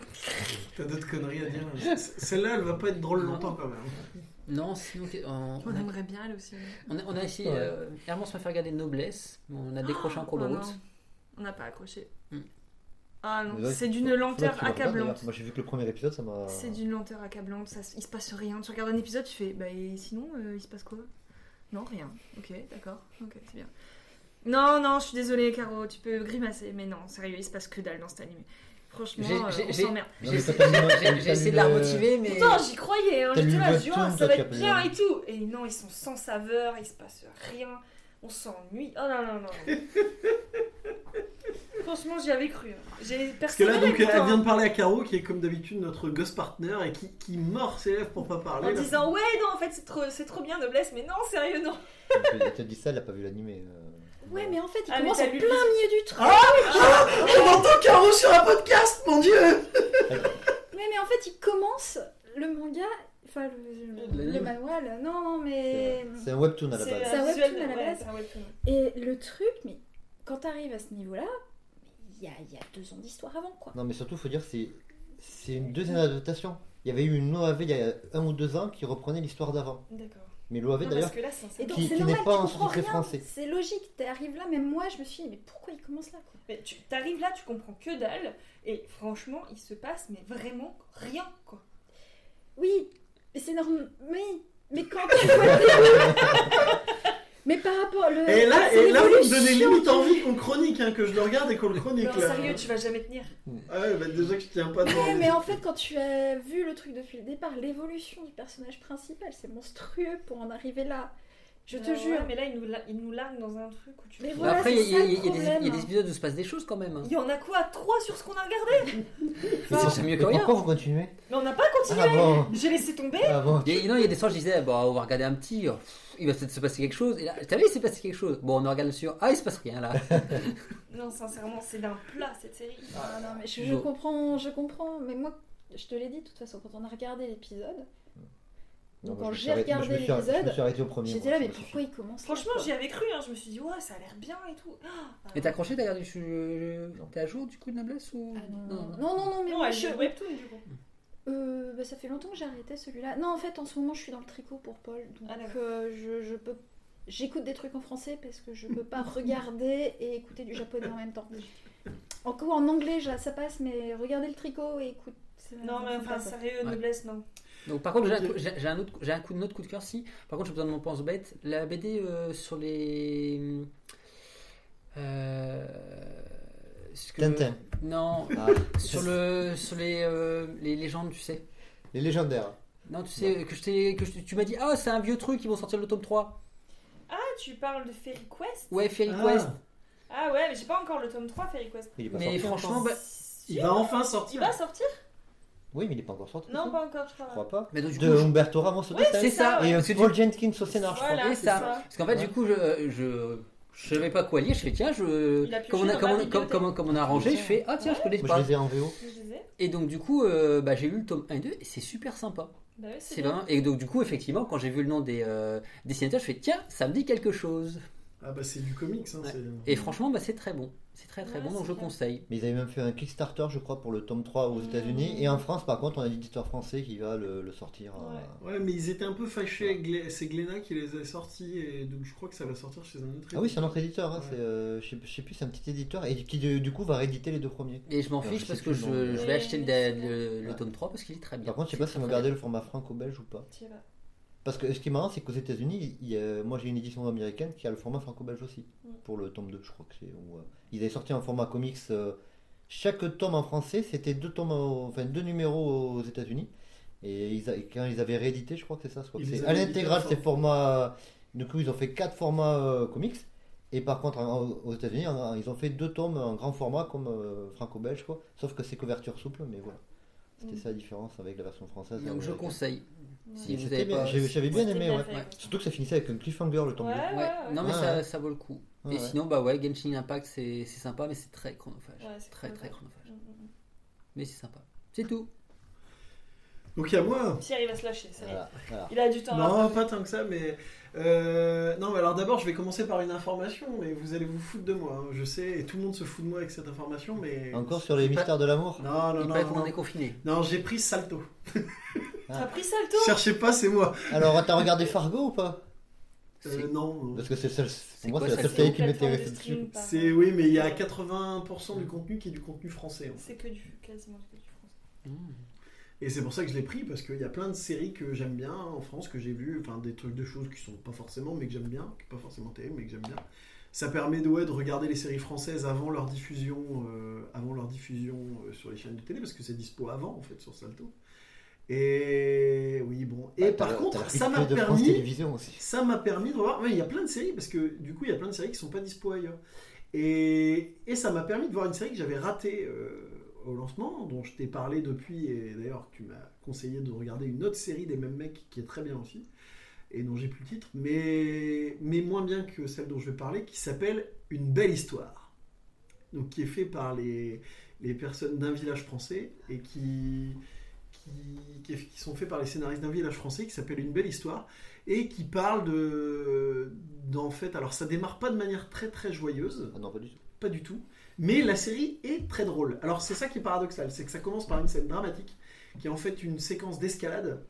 T'as d'autres conneries à dire? Celle-là, elle va pas être drôle longtemps quand même. Non, sinon, on, On on a, aimerait bien aller aussi. on a- on a essayé. Ouais. Euh, Hermance m'a fait regarder Noblesse, mais on a décroché en cours de Oh route. On n'a pas accroché. Hmm. Ah non, c'est d'une lenteur accablante. Moi j'ai vu que le premier épisode, ça m'a. C'est d'une lenteur accablante, ça, il se passe rien. Tu regardes un épisode, tu fais, bah et sinon, euh, il se passe quoi? Non, rien. Ok, d'accord, ok, c'est bien. Non, non, je suis désolée, Caro, tu peux grimacer, mais non, sérieux, il se passe que dalle dans cet animé. Franchement, J'ai- euh, j'ai- on s'emmerde. Essayé- de la remotiver, mais. Pourtant, j'y croyais, hein, j'étais là, je dis, ah, ça va être bien lu. et tout. Et non, ils sont sans saveur, il se passe rien, on s'ennuie. Oh non, non, non. Franchement, j'y avais cru. hein. J'ai Parce que là, donc, elle vient de parler à Caro, qui est comme d'habitude notre ghost partner, et qui, qui mord ses lèvres pour pas parler. En là. disant, ouais, non, en fait, c'est trop, c'est trop bien, Noblesse, mais non, sérieux, non. Elle te dit ça, elle a pas vu l'animé. euh. Ouais, mais en fait, il Ah, mais commence en plein le- milieu du truc. On entend Caro sur un podcast, mon dieu Ouais, mais en fait, il commence le manga, enfin le, le, manuel. Non, non, mais. C'est un webtoon à la base. C'est un visuel, webtoon à la ouais, base. c'est un webtoon. Et le truc, mais quand t'arrives à ce niveau-là, il y a, il y a deux ans d'histoire avant, quoi. Non, mais surtout, faut dire, c'est C'est une deuxième adaptation. Il y avait eu une OAV il y a un ou deux ans qui reprenait l'histoire d'avant. D'accord. Mais l'OAV d'ailleurs, Qui- c'est qui normal, n'est pas tu en rien. français. C'est logique, t'arrives là, même moi je me suis dit, mais pourquoi il commence là quoi Mais tu t'arrives là, tu comprends que dalle, et franchement, il se passe mais vraiment rien quoi. Oui, mais c'est normal. Oui, mais quand tu vois le- Mais par rapport le. Et là, et là vous me donnez limite envie qu'on chronique, hein, que je le regarde et qu'on le chronique. Non, là. sérieux, tu vas jamais tenir. Ah ouais, bah déjà que je tiens pas devant. Ouais, mais en fait, quand tu as vu le truc depuis le départ, l'évolution du personnage principal, c'est monstrueux pour en arriver là. Je te Euh, jure. ouais, mais là, il nous, la- il nous largue dans un truc où tu. Mais voilà, Après, il y, a- il y des- il y a problème. des épisodes où se passe des choses quand même. hein. Il y en a quoi? Trois sur ce qu'on a regardé? Mais c'est mieux que rien. pourquoi vous continuez? Mais on n'a pas continué Ah bon J'ai laissé tomber Ah bon Il y a- non, il y a des soirs, je disais, bon, on va regarder un petit, oh, il va peut-être se passer quelque chose. Et là, t'as vu, il s'est passé quelque chose. Bon, on regarde le sur, ah, il se passe rien là. Non, sincèrement, c'est d'un plat cette série. Ah non, mais je, comprends, je comprends. Mais moi, je te l'ai dit de toute façon, quand on a regardé l'épisode, Non, Donc, quand suis j'ai regardé suis l'épisode, suis j'étais là, mais m'a pourquoi il commence là, Franchement, j'y avais cru, hein. je me suis dit, ouais, ça a l'air bien et tout. Ah, Et t'as accroché, t'as regardé, t'es à jour du coup de Noblesse ou Ah non, non, non, non, non, mais Non, je... est webtoon du coup. Euh, bah, ça fait longtemps que j'ai arrêté celui-là. Non, en fait, en ce moment, je suis dans le tricot pour Paul. Donc, Ah, euh, je, je peux... J'écoute des trucs en français parce que je peux pas regarder et écouter du japonais en même temps. Encore en anglais, ça passe, mais regarder le tricot et écoute. ça- Non, mais enfin, sérieux, noblesse, non. Donc par contre, j'ai un un, autre- j'ai un coup de autre coup de cœur si. Par contre, j'ai besoin de mon pense bête. La BD euh, sur les. Euh, que- Tintin. Non, Ah, sur le sur les, euh, les légendes, tu sais. Les légendaires. Non, tu sais que je t'ai que je- tu m'as dit ah c'est un vieux truc, ils vont sortir le tome 3. Ah, tu parles de Fairy Quest? Ouais, Fairy Ah. Quest. Ah ouais, mais j'ai pas encore le tome 3 Fairy Quest. Il Mais sorti franchement, bah, Il va enfin Il sortir. va sortir? Oui, mais il est pas encore sorti. Non, pas encore, je crois. Je crois pas. mais donc, du De coup, je- Umberto Ramos au c'est ça. Et euh, Paul Jenkins au scénar, je crois. C'est ça. ça. Parce qu'en fait, Ouais. du coup, je, je, je savais pas quoi lire. Je fais, tiens, je, comme, on a, comme, on- comme, bibliothèque. comme- comme on a arrangé, je fais, ah tiens, je connais Moi, pas. je les ai en VO. Je disais. Et donc, du coup, euh, bah, j'ai lu le tome 1 et 2 et c'est super sympa. Bah ouais, c'est vraiment... Et donc, du coup, effectivement, quand j'ai vu le nom des euh, dessinateurs, je fais, tiens, ça me dit quelque chose. Ah bah c'est du comics. Hein, Ouais. Et franchement, bah, c'est très bon. C'est très très Ouais, bon, donc je bien. conseille. Mais ils avaient même fait un Kickstarter, je crois, pour le tome 3 aux Mmh. États-Unis. Et en France, par contre, on a l'éditeur français qui va le, le sortir. euh, Ouais, mais ils étaient un peu fâchés. avec Glen- C'est Glénat qui les a sortis et donc je crois que ça va sortir chez un autre. Ah oui, c'est un autre éditeur. Hein, euh, je, sais, je sais plus, c'est un petit éditeur et qui du, du coup va rééditer les deux premiers. Et je m'en fiche parce que je, vais acheter le, mais le- le Ouais. tome 3 parce qu'il est très bien. Par contre, je sais pas si on va garder le format franco-belge ou pas. Parce que ce qui est marrant, c'est qu'aux États-Unis, moi j'ai une édition américaine qui a le format franco-belge aussi. Mm. Pour le tome 2, je crois que c'est. euh, ils avaient sorti un format comics. euh, chaque tome en français, c'était deux, tomes, enfin, deux numéros aux États-Unis. Et ils a- et quand ils avaient réédité, je crois que c'est ça. c'est- à édités l'intégral, en c'est format. Du coup, ils ont fait quatre formats euh, comics. Et par contre, en- aux États-Unis, ils ont fait deux tomes en grand format comme euh, franco-belge, quoi. Sauf que c'est couverture souple, mais voilà. C'était Mm. ça la différence avec la version française. Donc je américaine. conseille. Si vous avez pas- J'avais bien aimé, bien ouais. fait, Ouais. quoi. Surtout que ça finissait avec un cliffhanger le tome Ouais, 2. ouais, Ouais. ouais. Non mais Ouais, ça, ouais. ça vaut le coup. Ouais, et sinon bah ouais Genshin Impact c'est c'est sympa mais c'est très chronophage. Ouais, c'est très cool, très chronophage. Mm, mm. Mais c'est sympa. C'est tout. Donc il y a moi. Pierre, il va se lâcher, ça y est. Voilà, voilà. Il a du temps. Non, pas tant que ça, mais. Euh, non, mais alors d'abord, je vais commencer par une information, mais vous allez vous foutre de moi. hein, Je sais, et tout le monde se fout de moi avec cette information, mais. Encore sur les pas- mystères de l'amour? Non, non, non. qu'on non. est confiné. Non, j'ai pris Salto. T'as pris Salto? Cherchez pas, c'est moi. Alors, t'as regardé Fargo ou pas? Euh, non. Parce que c'est seul, pour moi, c'est la ça, seule c'est série qui par- C'est oui, mais il y a 80% du contenu qui est du contenu français. en fait. C'est que du quasiment que du français. Et c'est pour ça que je l'ai pris parce qu'il y a plein de séries que j'aime bien en France que j'ai vues, enfin des trucs de choses qui sont pas forcément mais que j'aime bien, qui sont pas forcément terribles mais que j'aime bien. Ça permet de, ouais, de regarder les séries françaises avant leur diffusion, euh, avant leur diffusion euh, sur les chaînes de télé parce que c'est dispo avant en fait sur Salto. Et oui bon. Et Bah, par contre, ça m'a permis ça m'a permis de voir. ouais, il y a plein de séries parce que du coup, il y a plein de séries qui sont pas dispo ailleurs. Et, et ça m'a permis de voir une série que j'avais ratée euh, au lancement, dont je t'ai parlé depuis. Et d'ailleurs, tu m'as conseillé de regarder une autre série des mêmes mecs qui est très bien aussi, et dont j'ai plus le titre, mais, mais moins bien que celle dont je vais parler, qui s'appelle Une belle histoire. Donc, qui est fait par les, les personnes d'un village français et qui, qui, qui, sont faits par les scénaristes d'un village français qui s'appelle Une belle histoire et qui parle de d'en fait alors ça démarre pas de manière très très joyeuse Ah non, pas du tout. pas du tout. Mais la série est très drôle. Alors c'est ça qui est paradoxal, c'est que ça commence par une scène dramatique, qui est en fait une séquence d'escalade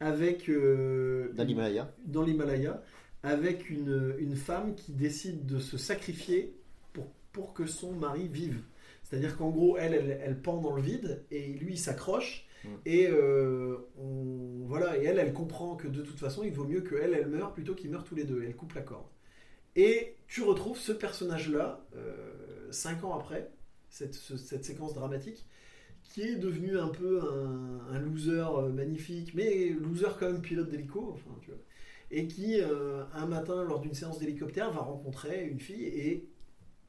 avec euh, Dans l'Himalaya. dans l'Himalaya, avec une, une femme qui décide de se sacrifier pour, pour que son mari vive. C'est-à-dire qu'en gros, elle, elle, elle pend dans le vide et lui, il s'accroche. Mm. Et, euh, on, voilà, et elle, elle comprend que de toute façon, il vaut mieux que elle, elle meure plutôt qu'ils meurent tous les deux. Et elle coupe la corde. Et tu retrouves ce personnage-là, euh, cinq ans après, cette, ce- cette séquence dramatique, qui est devenu un peu un, loser euh, magnifique, mais loser quand même pilote d'hélico, enfin, tu vois, et qui, euh, un matin, lors d'une séance d'hélicoptère, va rencontrer une fille et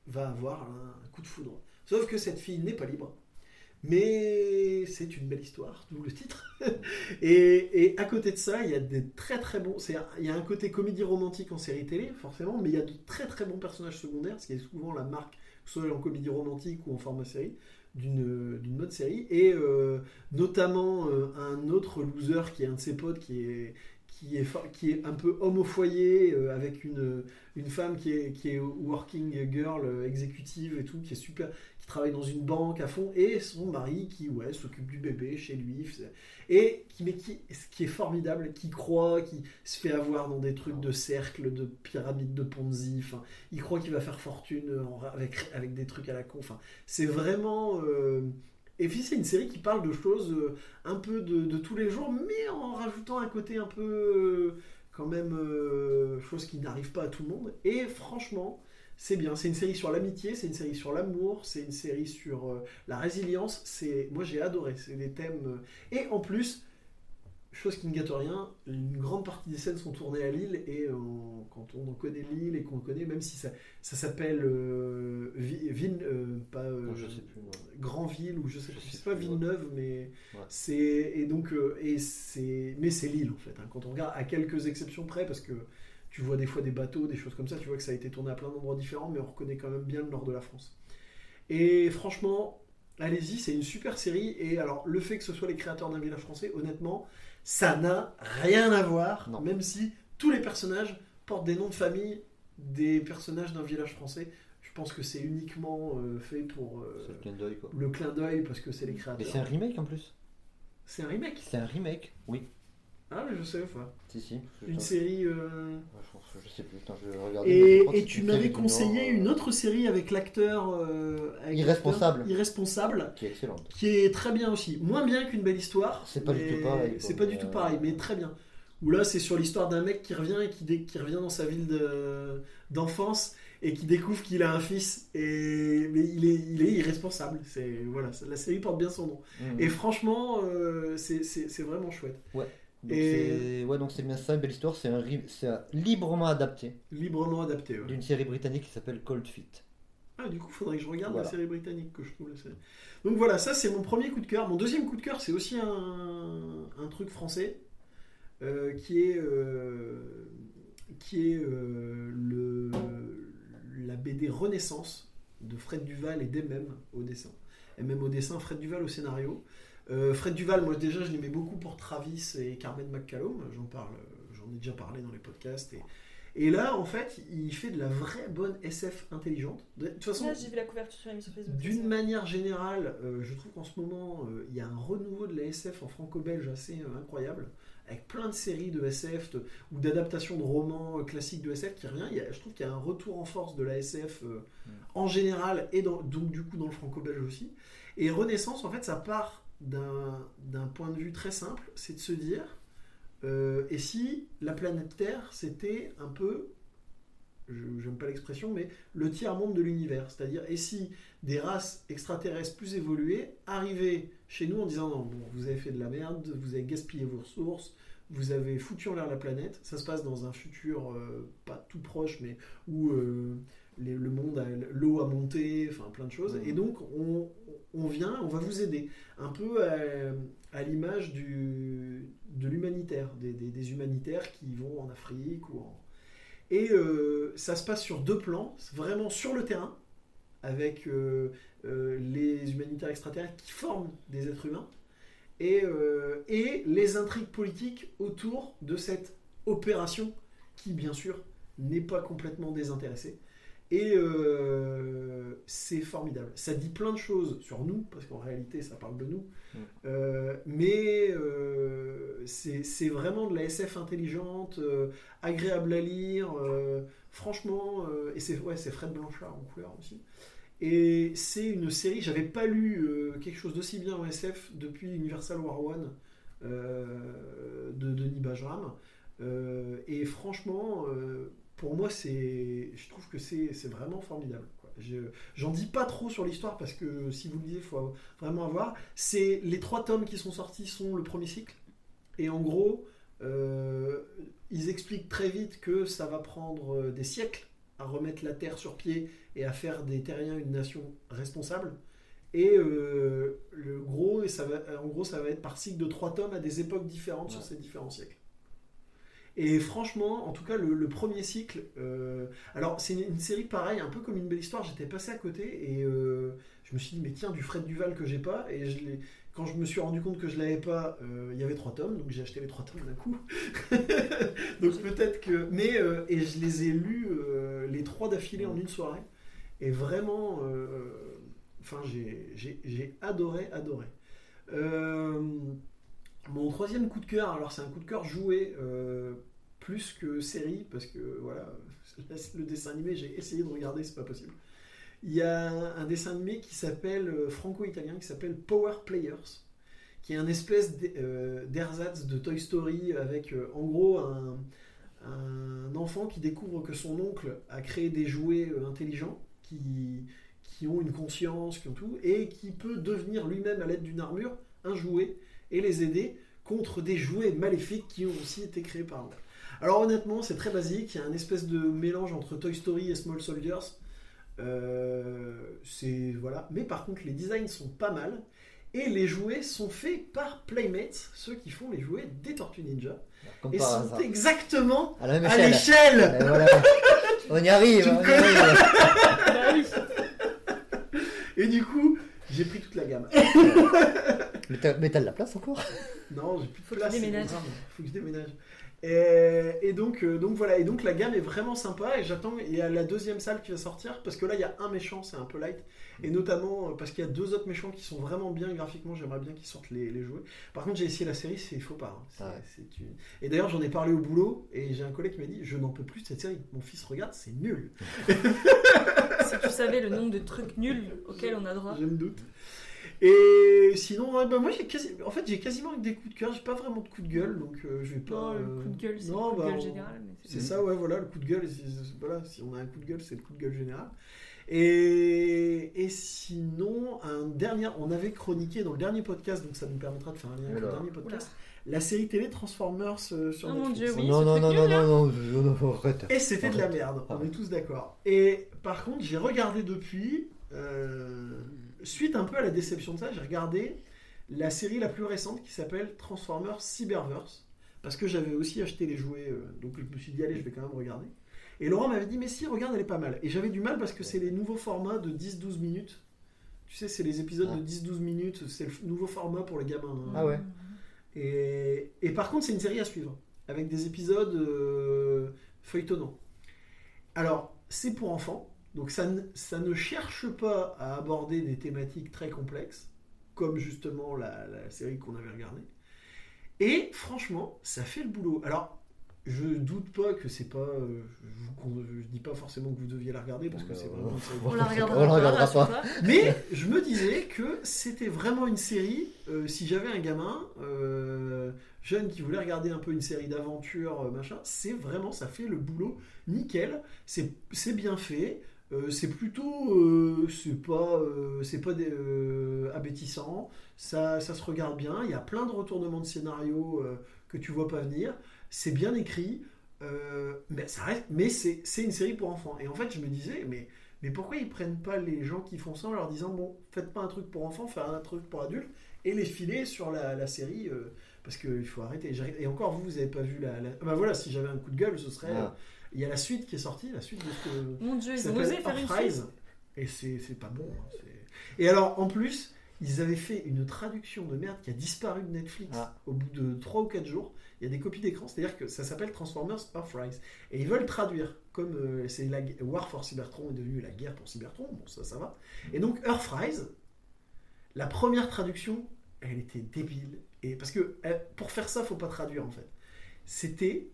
va avoir un coup de foudre. Sauf que cette fille n'est pas libre. Mais c'est une belle histoire, d'où le titre. et, et à côté de ça, il y a des très très bons. Il y a un côté comédie romantique en série télé, forcément, mais il y a de très très bons personnages secondaires, ce qui est souvent la marque, soit en comédie romantique ou en format série, d'une d'une bonne série. Et euh, notamment euh, un autre loser qui est un de ses potes qui est. Qui est, un peu homme au foyer euh, avec une, une femme qui est, working girl euh, exécutive et tout, qui est super, qui travaille dans une banque à fond, et son mari qui ouais, s'occupe du bébé chez lui, et qui, mais qui, ce qui est formidable, qui croit, qui se fait avoir dans des trucs de cercle, de pyramide de Ponzi, enfin, il croit qu'il va faire fortune en- avec, des trucs à la con, c'est vraiment... euh, et puis c'est une série qui parle de choses euh, un peu de, tous les jours, mais en rajoutant un côté un peu... euh, quand même, euh, chose qui n'arrive pas à tout le monde. Et franchement, c'est bien. C'est une série sur l'amitié, c'est une série sur l'amour, c'est une série sur euh, la résilience. C'est, moi j'ai adoré. C'est des thèmes. euh, Et en plus, chose qui ne gâte rien, une grande partie des scènes sont tournées à Lille et euh, quand on en connaît Lille et qu'on connaît, même si ça, ça s'appelle euh, Vi- Ville, euh, pas euh, Je sais plus. Grandville ou je sais Je sais c'est pas plus, Villeneuve, mais Ouais. c'est et donc et c'est mais c'est Lille en fait. hein. quand on regarde à quelques exceptions près, parce que tu vois des fois des bateaux, des choses comme ça, tu vois que ça a été tourné à plein d'endroits différents, mais on reconnaît quand même bien le nord de la France. Et franchement, allez-y, c'est une super série. Et alors le fait que ce soit les créateurs d'un village français, honnêtement, ça n'a rien à voir, Non. même si tous les personnages portent des noms de famille des personnages d'un village français. Je pense que c'est uniquement euh, fait pour euh, le clin d'œil quoi. le clin d'œil parce que c'est les Mais créateurs. c'est un remake en plus. C'est un remake C'est un remake Oui. Ah, mais je sais pas. Si, si. Une série. euh, ouais, je, sais plus. Putain, je vais regarder. je Et, et tu m'avais conseillé Nord, une euh, autre série avec l'acteur. euh, Irresponsable. Irresponsable, Qui est excellente. qui est très bien aussi. Moins bien qu'une belle histoire. C'est pas du tout pareil, C'est pas du tout euh, pareil, mais très bien. Où là, c'est sur l'histoire d'un mec qui revient et qui, revient dans sa ville de- d'enfance et qui découvre qu'il a un fils. Et mais il est, il est irresponsable. C'est voilà, la série porte bien son nom. Mhm. Et franchement, euh, c'est- vraiment chouette. Donc et- c'est ouais, donc c'est bien ça, une belle histoire. C'est un, librement adapté Librement adapté. ouais. d'une série britannique qui s'appelle Cold Feet. Ah, du coup, faudrait que je regarde Voilà. la série britannique que je trouve la série. Donc voilà, ça c'est mon premier coup de cœur. Mon deuxième coup de cœur, c'est aussi un, un truc français euh, qui est euh, qui est euh, le la BD Renaissance de Fred Duval et d'Emem au dessin. Emem au dessin, Fred Duval au scénario. Euh, Fred Duval, moi déjà, je l'aimais beaucoup pour Travis et Carmen McCallum. J'en parle, j'en ai déjà parlé dans les podcasts. Et, et là, en fait, il fait de la vraie bonne SF intelligente. De toute façon, Là, j'ai vu la couverture sur l'émission Facebook. d'une manière générale, euh, je trouve qu'en ce moment, euh, il y a un renouveau de la SF en franco-belge assez euh, incroyable, avec plein de séries de SF de- ou d'adaptations de romans euh, classiques de SF qui revient. Il y a- je trouve qu'il y a un retour en force de la SF euh, Mm. en général et dans- donc du coup dans le franco-belge aussi. Et Renaissance, en fait, ça part d'un point de vue très simple, c'est de se dire, euh, et si la planète Terre, c'était un peu, je j'aime pas l'expression, mais le tiers-monde de l'univers. C'est-à-dire, et si des races extraterrestres plus évoluées arrivaient chez nous en disant non, vous avez fait de la merde, vous avez gaspillé vos ressources, vous avez foutu en l'air la planète. Ça se passe dans un futur euh, pas tout proche, mais où euh, les- le monde, l'eau a monté, enfin plein de choses. Et donc on, on vient, on va vous aider, un peu à, à l'image de l'humanitaire, des, des- des humanitaires qui vont en Afrique ou en et euh, ça se passe sur deux plans, vraiment sur le terrain, avec euh, euh, les humanitaires extraterrestres qui forment des êtres humains, et, et les intrigues politiques autour de cette opération qui, bien sûr, n'est pas complètement désintéressée. Et euh, c'est formidable. Ça dit plein de choses sur nous, parce qu'en réalité, ça parle de nous. Mm. Euh, mais euh, c'est vraiment de la SF intelligente, agréable à lire. franchement, et c'est ouais, Fred Blanchard en couleur aussi. Et c'est une série, j'avais pas lu quelque chose d'aussi bien en SF depuis Universal War One de Denis Bajram. Et franchement, pour moi, c'est, je trouve que c'est c'est vraiment formidable. quoi. Je- J'en dis pas trop sur l'histoire parce que si vous le lisez, il faut vraiment avoir. C'est les trois tomes qui sont sortis sont le premier cycle. Et en gros, euh, ils expliquent très vite que ça va prendre euh, des siècles à remettre la Terre sur pied et à faire des Terriens une nation responsable. Et euh, le gros, et ça va, en gros, ça va être par cycle de trois tomes à des époques différentes sur ces différents siècles. Et franchement, en tout cas, le, premier cycle. euh, alors, c'est une, série pareille, un peu comme une belle histoire. J'étais passé à côté et euh, je me suis dit, mais tiens, du Fred Duval que j'ai pas. Et je quand je me suis rendu compte que je l'avais pas, euh, il y avait trois tomes, donc j'ai acheté les trois tomes d'un coup. donc peut-être que. Mais, et je les ai lus, les trois d'affilée en une soirée. Et vraiment, enfin, j'ai- adoré, adoré. Mon troisième coup de cœur, alors c'est un coup de cœur joué euh, plus que série, parce que voilà, le dessin animé, j'ai essayé de regarder, c'est pas possible. Il y a un dessin animé qui s'appelle euh, franco-italien, qui s'appelle Power Players, qui est un espèce euh, d'ersatz de Toy Story avec en gros un, enfant qui découvre que son oncle a créé des jouets intelligents qui, qui ont une conscience, qui ont tout, et qui peut devenir lui-même à l'aide d'une armure un jouet et les aider contre des jouets maléfiques qui ont aussi été créés par l'oncle. Alors honnêtement, c'est très basique, il y a un espèce de mélange entre Toy Story et Small Soldiers. Euh, c'est voilà, mais par contre les designs sont pas mal et les jouets sont faits par Playmates, ceux qui font les jouets des Tortues Ninja, Comme et sont hasard. exactement À l'échelle. Voilà. On y arrive. On y arrive. Et du coup, j'ai pris toute la gamme. Mais t'as mais t'as de la place encore? Non, j'ai plus de Faut que place. tu c'est déménages. grave. Faut que je déménage. Et, et donc, euh, donc voilà, et donc la gamme est vraiment sympa et j'attends, il y a la deuxième salle qui va sortir parce que là il y a un méchant, c'est un peu light et notamment euh, parce qu'il y a deux autres méchants qui sont vraiment bien graphiquement, j'aimerais bien qu'ils sortent les, les jouets. Par contre j'ai essayé la série, c'est il faut pas. hein. C'est- Ah ouais. c'est une- Et d'ailleurs j'en ai parlé au boulot et j'ai un collègue qui m'a dit je n'en peux plus de cette série, mon fils regarde, c'est nul. Si tu savais le nombre de trucs nuls auxquels on a droit. Je me doute. Et sinon, ouais, bah, moi j'ai quasi... en fait j'ai quasiment que des coups de cœur, j'ai pas vraiment de coup de gueule donc euh, je vais pas. Non, le euh, coup de gueule, c'est le coup de bah, gueule on- général. mais C'est ça, ouais, voilà, le coup de gueule. Voilà, si on a un coup de gueule, c'est le coup de gueule général. Et, et sinon, un dernier, on avait chroniqué dans le dernier podcast, donc ça nous permettra de faire un lien avec le Oula. dernier podcast, la série télé Transformers euh, sur Oh mon Netflix. Dieu, oui. Non, non, non, là. non, non, non, non, arrête. Et c'était de la Arrête. merde, on est tous d'accord. Et par contre, j'ai regardé depuis, euh, suite un peu à la déception de ça, j'ai regardé la série la plus récente qui s'appelle Transformers Cyberverse. Parce que j'avais aussi acheté les jouets, euh, donc je me suis dit, allez, je vais quand même regarder. Et Laurent m'avait dit, mais si, regarde, elle est pas mal. Et j'avais du mal parce que c'est les nouveaux formats de 10-12 minutes. Tu sais, c'est les épisodes Ah. de 10-12 minutes, c'est le nouveau format pour les gamins. hein. Ah ouais. Et, et par contre, c'est une série à suivre, avec des épisodes euh, feuilletonnants. Alors, c'est pour enfants, donc ça ne, ça ne cherche pas à aborder des thématiques très complexes, comme justement la, la série qu'on avait regardée. Et franchement, ça fait le boulot. Alors, je doute pas que c'est pas. euh, je, je dis pas forcément que vous deviez la regarder parce que c'est vraiment une série On la On regardera la pas, regardera pas. mais je me disais que c'était vraiment une série. euh, si j'avais un gamin euh, jeune qui voulait regarder un peu une série d'aventure, euh, machin, c'est vraiment, ça fait le boulot nickel. C'est c'est bien fait. Euh, c'est plutôt, euh, c'est pas, euh, c'est pas des, euh, abétissant. Ça, ça se regarde bien. Il y a plein de retournements de scénario que tu vois pas venir. C'est bien écrit. mais ça reste, mais c'est c'est une série pour enfants. Et en fait, je me disais, mais mais pourquoi ils prennent pas les gens qui font ça en leur disant bon, faites pas un truc pour enfants, faites un truc pour adultes et les filer sur la, la série parce qu'il faut arrêter. Et encore vous, vous avez pas vu la. la- Bah voilà, si j'avais un coup de gueule, ce serait. Ah. Il y a la suite qui est sortie, la suite de ce que. Mon dieu, ils ont s'appelle osé faire une suite. Et c'est c'est pas bon. hein, Et alors en plus, Ils avaient fait une traduction de merde qui a disparu de Netflix Ah. au bout de 3 ou 4 jours. Il y a des copies d'écran, c'est-à-dire que ça s'appelle Transformers Earthrise. Et ils veulent traduire, comme euh, c'est la War for Cybertron est devenu la guerre pour Cybertron, bon ça ça va. Et donc Earthrise, la première traduction, elle était débile. Et parce que euh, pour faire ça, faut pas traduire en fait. C'était,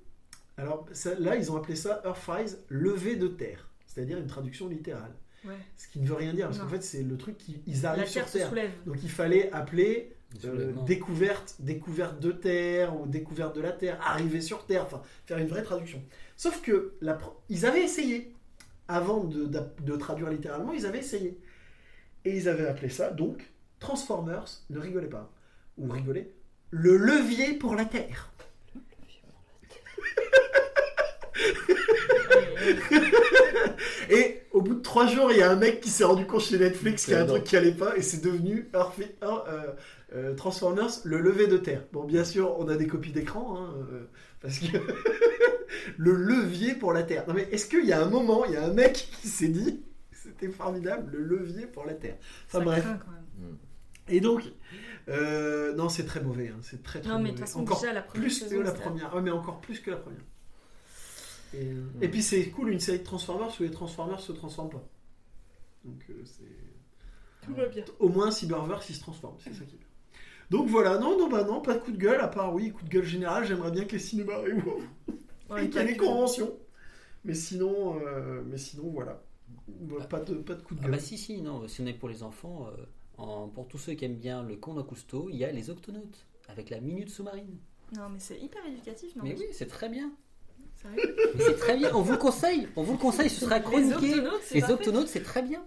alors ça- là ils ont appelé ça Earthrise, levé de terre, c'est-à-dire une traduction littérale. Ouais. Ce qui ne veut rien dire, parce qu'en fait c'est le truc qu'ils arrivent sur terre se terre. soulève. Donc il fallait appeler Le euh, découverte, découverte de terre ou découverte de la terre, arriver sur terre, enfin faire une vraie traduction. Sauf que la ils avaient essayé avant de, de traduire littéralement, ils avaient essayé et ils avaient appelé ça donc Transformers. Ne rigolez pas ou rigolez. Le levier pour la terre. Et au bout de trois jours, il y a un mec qui s'est rendu compte chez Netflix qu'il y a un truc qui allait pas et c'est devenu Earth- Earth- euh, euh, Transformers, le lever de terre. Bon, bien sûr, on a des copies d'écran, hein, euh, parce que le levier pour la terre. Non mais est-ce qu'il y a un moment, il y a un mec qui s'est dit, c'était formidable, le levier pour la terre? Enfin Ça bref. craint quand même. Et donc, euh, non, c'est très mauvais, hein, c'est très très Non, mais de mauvais. toute façon, encore déjà la première plus que la première. Ouais, mais encore plus que la première. Et, euh, et puis c'est cool une série de Transformers où les Transformers se transforment pas. Donc euh, c'est Tout va bien. au moins Cyberverse il se transforme, c'est ça qui est bien. Donc voilà, non, non, bah non, pas de coup de gueule, à part oui, coup de gueule général, j'aimerais bien que les cinémas réouvrent Ouais, et qu'il y ait les conventions. Mais sinon, euh, mais sinon voilà. Voilà, Pas de, pas de coup de Ah gueule. bah si, si, non, si on est pour les enfants, euh, en- pour tous ceux qui aiment bien le conte Cousteau, il y a les Octonautes, avec la minute sous-marine. Non, mais c'est hyper éducatif, non Mais oui, c'est très bien. C'est très bien, on vous le conseille, on vous le conseille, ce sera chroniqué. Les. Octonautes, c'est très bien.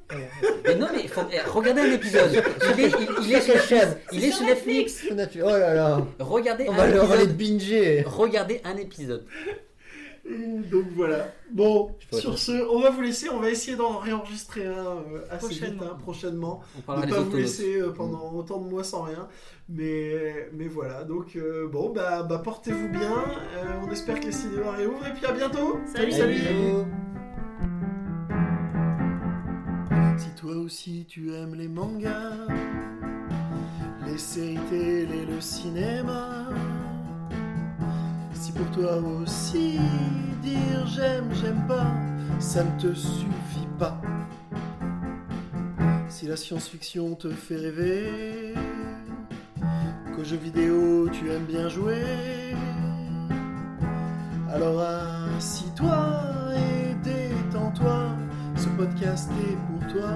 Mais non, mais faut- eh, regardez un épisode. Il est, il- il est sur, chaîne il est sur Netflix. Oh là là Regardez On un va leur aller épisode. binger Regardez un épisode. Et Donc voilà. Bon, sur ce, on va vous laisser. On va essayer d'en réenregistrer un euh, assez vite, Prochainement. hein, prochainement. On Ne pas vous laisser euh, pendant autant de mois sans rien. Mais, mais voilà. Donc euh, bon, bah, bah portez-vous bien. Euh, on espère que les cinémas réouvrent. Et puis à bientôt. Salut, salut. Bisous. Si toi aussi tu aimes les mangas, les séries télé, le cinéma, si pour toi aussi dire j'aime, j'aime pas, ça ne te suffit pas. Si la science-fiction te fait rêver, qu'aux jeux vidéo tu aimes bien jouer, alors assis-toi et détends-toi, ce podcast est pour toi.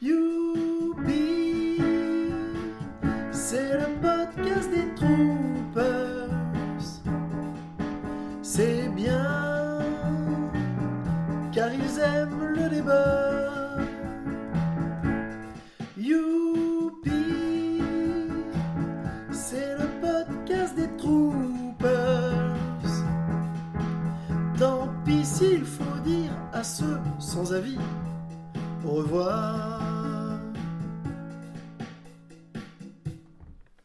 Youpi, c'est le podcast des troopers. Le débat. Youpi, c'est le podcast des troopers. Tant pis s'il faut dire à ceux sans avis. Au revoir.